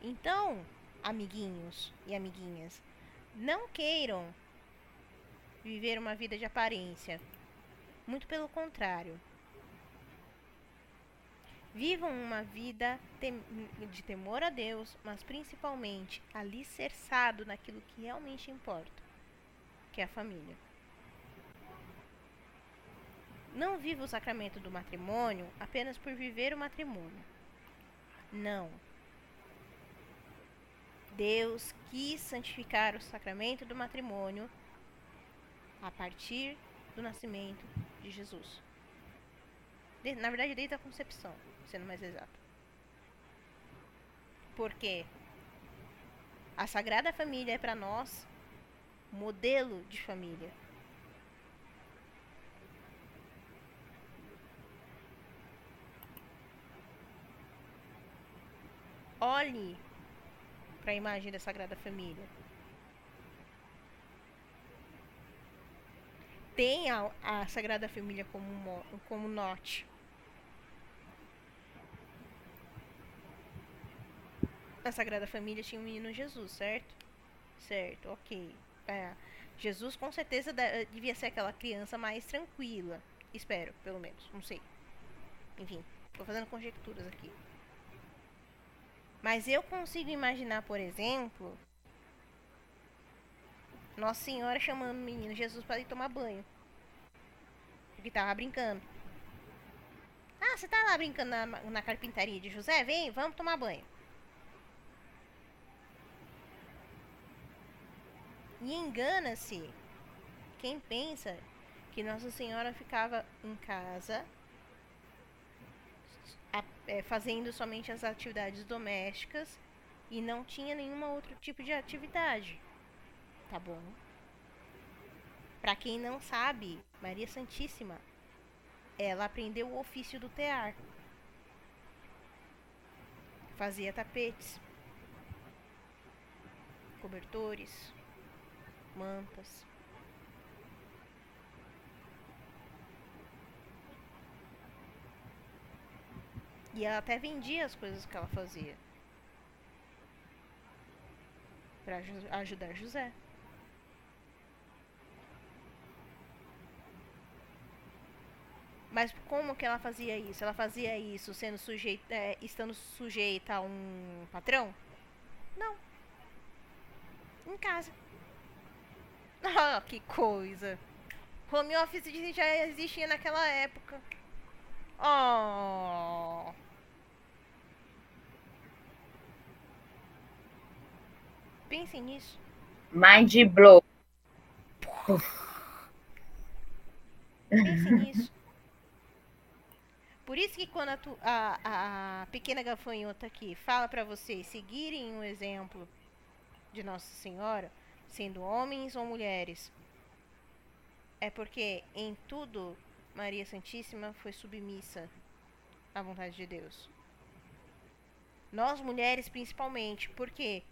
Então, amiguinhos e amiguinhas, não queiram viver uma vida de aparência. Muito pelo contrário. Vivam uma vida de temor a Deus, mas principalmente alicerçado naquilo que realmente importa, que é a família. Não viva o sacramento do matrimônio apenas por viver o matrimônio. Não. Deus quis santificar o sacramento do matrimônio a partir do nascimento de Jesus. De, na verdade, desde a concepção, sendo mais exato. Porque a Sagrada Família é para nós modelo de família. Olhe para a imagem da Sagrada Família. tem a, a Sagrada Família como, como norte. A Sagrada Família tinha um menino Jesus, certo? Certo, ok. É, Jesus com certeza devia ser aquela criança mais tranquila. Espero, pelo menos. Não sei. Enfim, tô fazendo conjecturas aqui. Mas eu consigo imaginar, por exemplo, nossa Senhora chamando o menino Jesus para ir tomar banho. Porque tava brincando. Ah, você tá lá brincando na, na carpintaria de José? Vem, vamos tomar banho. E engana-se quem pensa que Nossa Senhora ficava em casa é, fazendo somente as atividades domésticas e não tinha nenhum outro tipo de atividade tá bom? Para quem não sabe, Maria Santíssima, ela aprendeu o ofício do tear. Fazia tapetes, cobertores, mantas. E ela até vendia as coisas que ela fazia. Pra ajudar José. Mas como que ela fazia isso? Ela fazia isso sendo sujeita, é, estando sujeita a um patrão? Não. Em casa. Ah, que coisa. Home office já existia naquela época. Oh. Pensem nisso. Mind blow. Pensem nisso. Por isso que quando a, tu, a, a pequena gafanhota aqui fala para vocês seguirem o exemplo de Nossa Senhora, sendo homens ou mulheres, é porque em tudo Maria Santíssima foi submissa à vontade de Deus. Nós mulheres principalmente, porque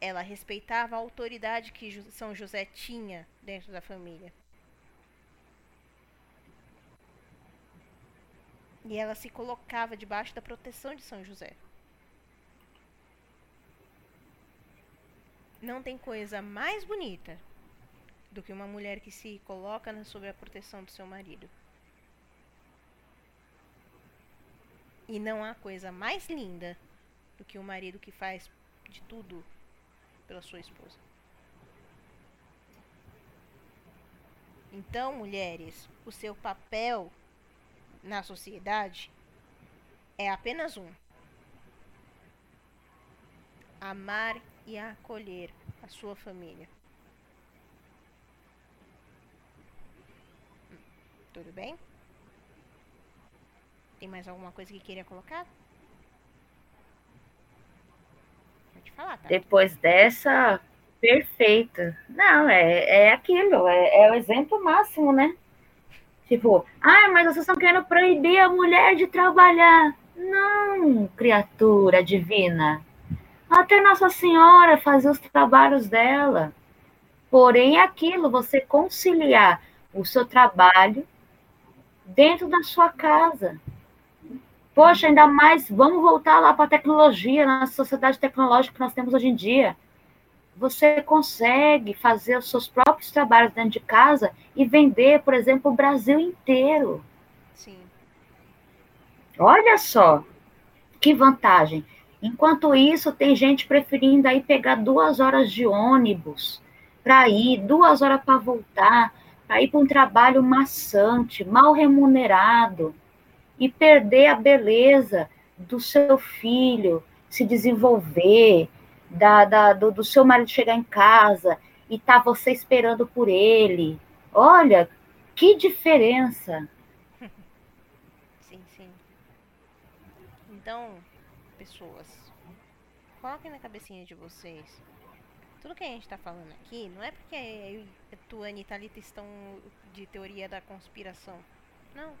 ela respeitava a autoridade que São José tinha dentro da família. E ela se colocava debaixo da proteção de São José. Não tem coisa mais bonita do que uma mulher que se coloca sob a proteção do seu marido. E não há coisa mais linda do que o marido que faz de tudo pela sua esposa. Então, mulheres, o seu papel na sociedade é apenas um: amar e acolher a sua família. Tudo bem? Tem mais alguma coisa que queria colocar? Pode falar, tá? Depois dessa, perfeita. Não, é, é aquilo, é, é o exemplo máximo, né? Tipo, ah, mas vocês estão querendo proibir a mulher de trabalhar. Não, criatura divina. Até Nossa Senhora fazia os trabalhos dela. Porém, é aquilo, você conciliar o seu trabalho dentro da sua casa. Poxa, ainda mais, vamos voltar lá para a tecnologia, na sociedade tecnológica que nós temos hoje em dia você consegue fazer os seus próprios trabalhos dentro de casa e vender, por exemplo, o Brasil inteiro. Sim. Olha só que vantagem. Enquanto isso, tem gente preferindo aí pegar duas horas de ônibus para ir, duas horas para voltar, para ir para um trabalho maçante, mal remunerado e perder a beleza do seu filho se desenvolver, da, da do, do, seu marido chegar em casa e tá você esperando por ele. Olha, que diferença. Sim, sim. Então, pessoas, coloquem na cabecinha de vocês. Tudo que a gente tá falando aqui não é porque eu Tuane e Thalita estão de teoria da conspiração. Não.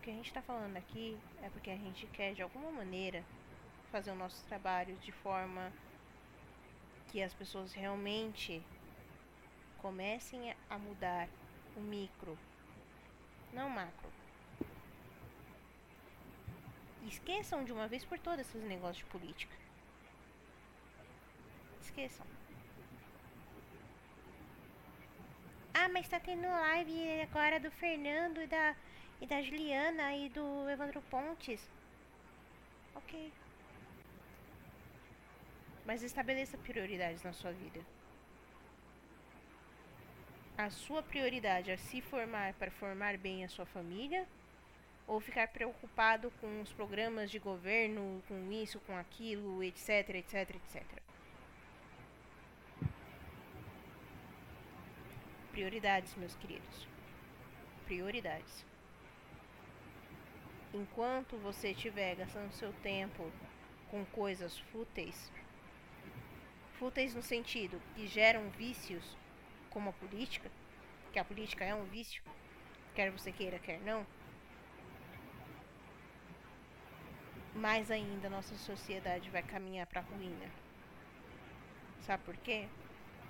O que a gente tá falando aqui é porque a gente quer, de alguma maneira, fazer o nosso trabalho de forma que as pessoas realmente comecem a mudar o micro, não o macro. Esqueçam de uma vez por todas esses negócios de política. Esqueçam. Ah, mas tá tendo live agora do Fernando e da, e da Juliana e do Evandro Pontes. Ok. Mas estabeleça prioridades na sua vida. A sua prioridade é se formar para formar bem a sua família ou ficar preocupado com os programas de governo, com isso, com aquilo, etc, etc, etc. Prioridades, meus queridos. Prioridades. Enquanto você estiver gastando seu tempo com coisas fúteis, fúteis no sentido que geram vícios, como a política, que a política é um vício, quer você queira, quer não, mais ainda nossa sociedade vai caminhar para a ruína. Sabe por quê?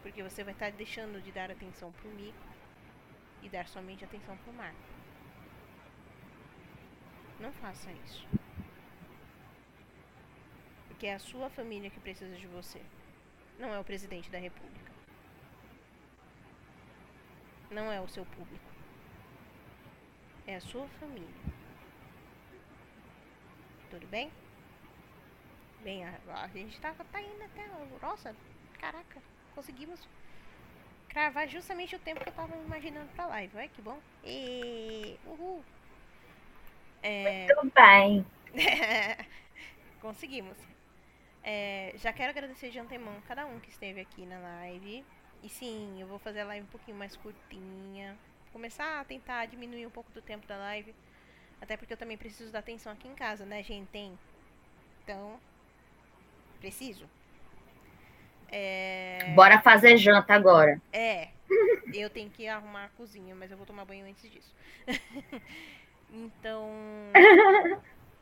Porque você vai estar deixando de dar atenção para o micro e dar somente atenção para o macro. Não faça isso. Porque é a sua família que precisa de você. Não é o presidente da república. Não é o seu público. É a sua família. Tudo bem? Bem, a, a gente tá, tá indo até. Nossa, caraca, conseguimos cravar justamente o tempo que eu tava imaginando pra live. Olha que bom. E. Uhul! É... Muito bem. Conseguimos. É, já quero agradecer de antemão cada um que esteve aqui na live. E sim, eu vou fazer a live um pouquinho mais curtinha. Começar a tentar diminuir um pouco do tempo da live. Até porque eu também preciso da atenção aqui em casa, né, gente? Tem. Então, preciso. É... Bora fazer janta agora. É. Eu tenho que arrumar a cozinha, mas eu vou tomar banho antes disso. então,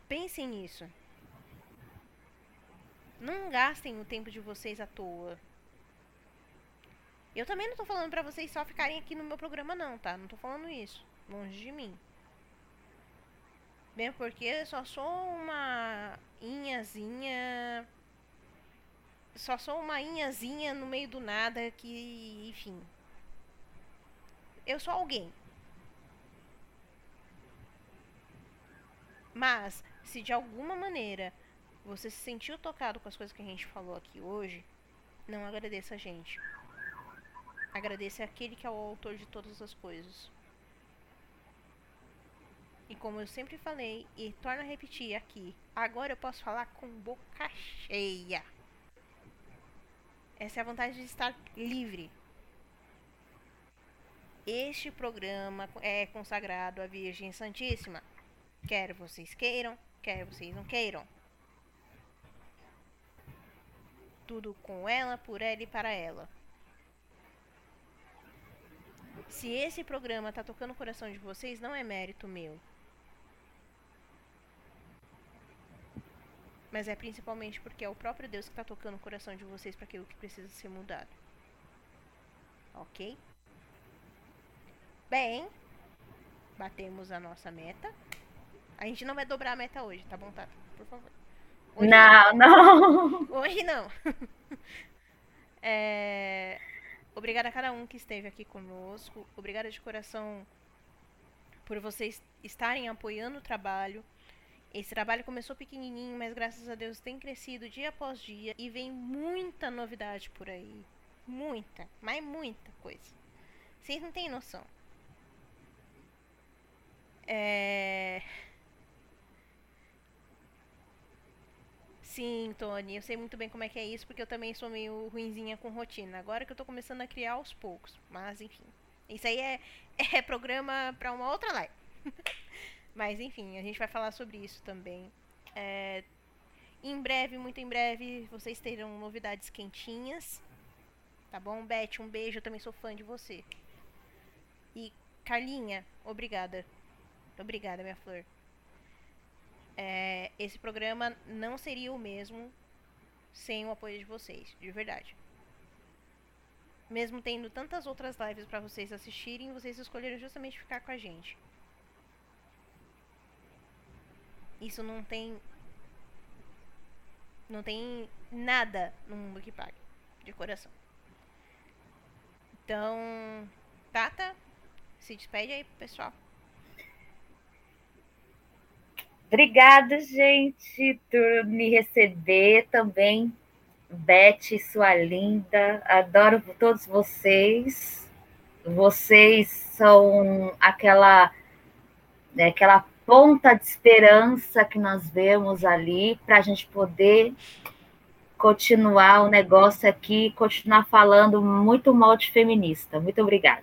pensem nisso. Não gastem o tempo de vocês à toa. Eu também não tô falando pra vocês só ficarem aqui no meu programa não, tá? Não tô falando isso. Longe de mim. Bem porque eu só sou uma inhazinha só sou uma inhazinha no meio do nada que, enfim. Eu sou alguém. Mas, se de alguma maneira você se sentiu tocado com as coisas que a gente falou aqui hoje, não agradeça a gente. Agradeça aquele que é o autor de todas as coisas. E como eu sempre falei, e torno a repetir aqui, agora eu posso falar com boca cheia. Essa é a vantagem de estar livre. Este programa é consagrado à Virgem Santíssima. Quer vocês queiram, quer vocês não queiram. Tudo com ela, por ela e para ela. Se esse programa está tocando o coração de vocês, não é mérito meu. Mas é principalmente porque é o próprio Deus que está tocando o coração de vocês para aquilo que precisa ser mudado. Ok? Bem, batemos a nossa meta. A gente não vai dobrar a meta hoje, tá bom, Tata? Por favor. Hoje não, não, não. Hoje não. é... Obrigada a cada um que esteve aqui conosco. Obrigada de coração por vocês estarem apoiando o trabalho. Esse trabalho começou pequenininho, mas graças a Deus tem crescido dia após dia e vem muita novidade por aí. Muita, mas muita coisa. Vocês não têm noção. É... Sim, Tony, eu sei muito bem como é que é isso, porque eu também sou meio ruinzinha com rotina. Agora que eu tô começando a criar aos poucos. Mas, enfim. Isso aí é, é programa pra uma outra live. Mas enfim, a gente vai falar sobre isso também. É, em breve, muito em breve, vocês terão novidades quentinhas. Tá bom? Beth, um beijo, eu também sou fã de você. E Carlinha, obrigada. Obrigada, minha flor. É, esse programa não seria o mesmo sem o apoio de vocês, de verdade. Mesmo tendo tantas outras lives para vocês assistirem, vocês escolheram justamente ficar com a gente. Isso não tem. Não tem nada no mundo que pague. De coração. Então. Tata, se despede aí, pessoal. Obrigada, gente, por me receber também. Beth, sua linda. Adoro todos vocês. Vocês são aquela, né, aquela ponta de esperança que nós vemos ali para a gente poder continuar o negócio aqui, continuar falando muito mal de feminista. Muito obrigada.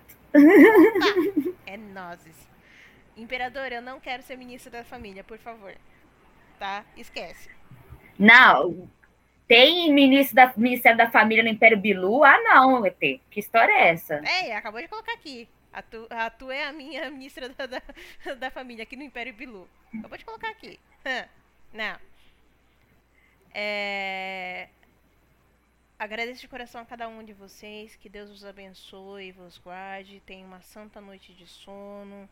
é nozes. Imperador, eu não quero ser ministra da família, por favor. Tá? Esquece. Não. Tem ministro da, Ministério da Família no Império Bilu? Ah, não, ET. Que história é essa? É, acabou de colocar aqui. A tu, a tu é a minha ministra da, da, da família aqui no Império Bilu. Vou te colocar aqui. Não. É... Agradeço de coração a cada um de vocês. Que Deus os abençoe, vos guarde. Tenha uma santa noite de sono.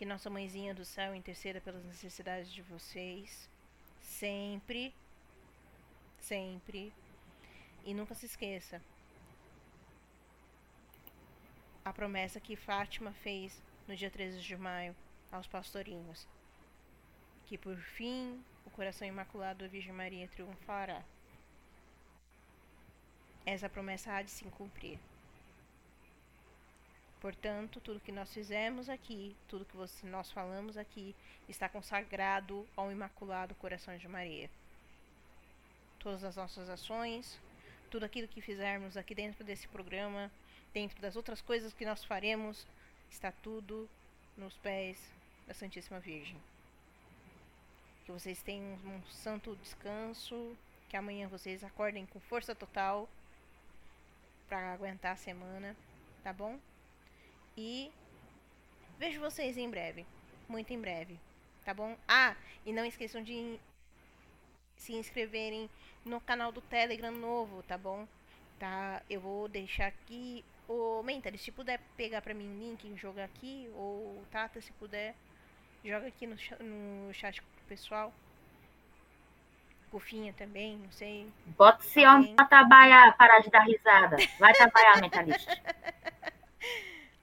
Que nossa mãezinha do céu interceda pelas necessidades de vocês. Sempre. Sempre. E nunca se esqueça. A promessa que Fátima fez no dia 13 de maio aos pastorinhos. Que por fim o coração imaculado da Virgem Maria triunfará. Essa promessa há de se cumprir. Portanto, tudo que nós fizemos aqui, tudo que você, nós falamos aqui, está consagrado ao Imaculado Coração de Maria. Todas as nossas ações, tudo aquilo que fizermos aqui dentro desse programa, dentro das outras coisas que nós faremos, está tudo nos pés da Santíssima Virgem. Que vocês tenham um santo descanso, que amanhã vocês acordem com força total para aguentar a semana, tá bom? E vejo vocês em breve. Muito em breve. Tá bom? Ah, e não esqueçam de se inscreverem no canal do Telegram novo, tá bom? Tá? Eu vou deixar aqui. Ô, Menta, se puder pegar pra mim o link e jogar aqui, ou Tata, se puder, joga aqui no, no chat pessoal. Golfinha também, não sei. Bota esse homem pra trabalhar, parar de dar risada. Vai trabalhar, mentalista.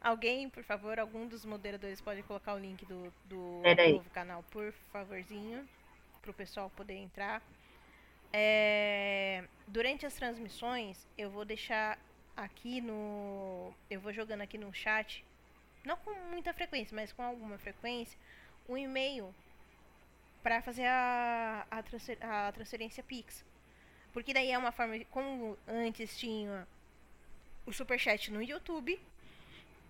Alguém, por favor, algum dos moderadores pode colocar o link do, do novo canal, por favorzinho, para o pessoal poder entrar. É, durante as transmissões, eu vou deixar aqui no. Eu vou jogando aqui no chat, não com muita frequência, mas com alguma frequência, um e-mail para fazer a, a, transfer, a transferência Pix. Porque daí é uma forma. Como antes tinha o superchat no YouTube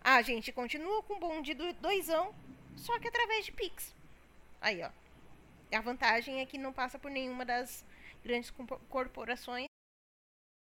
ah, gente, continua com o bonde do doisão, só que através de Pix. Aí, ó. A vantagem é que não passa por nenhuma das grandes corporações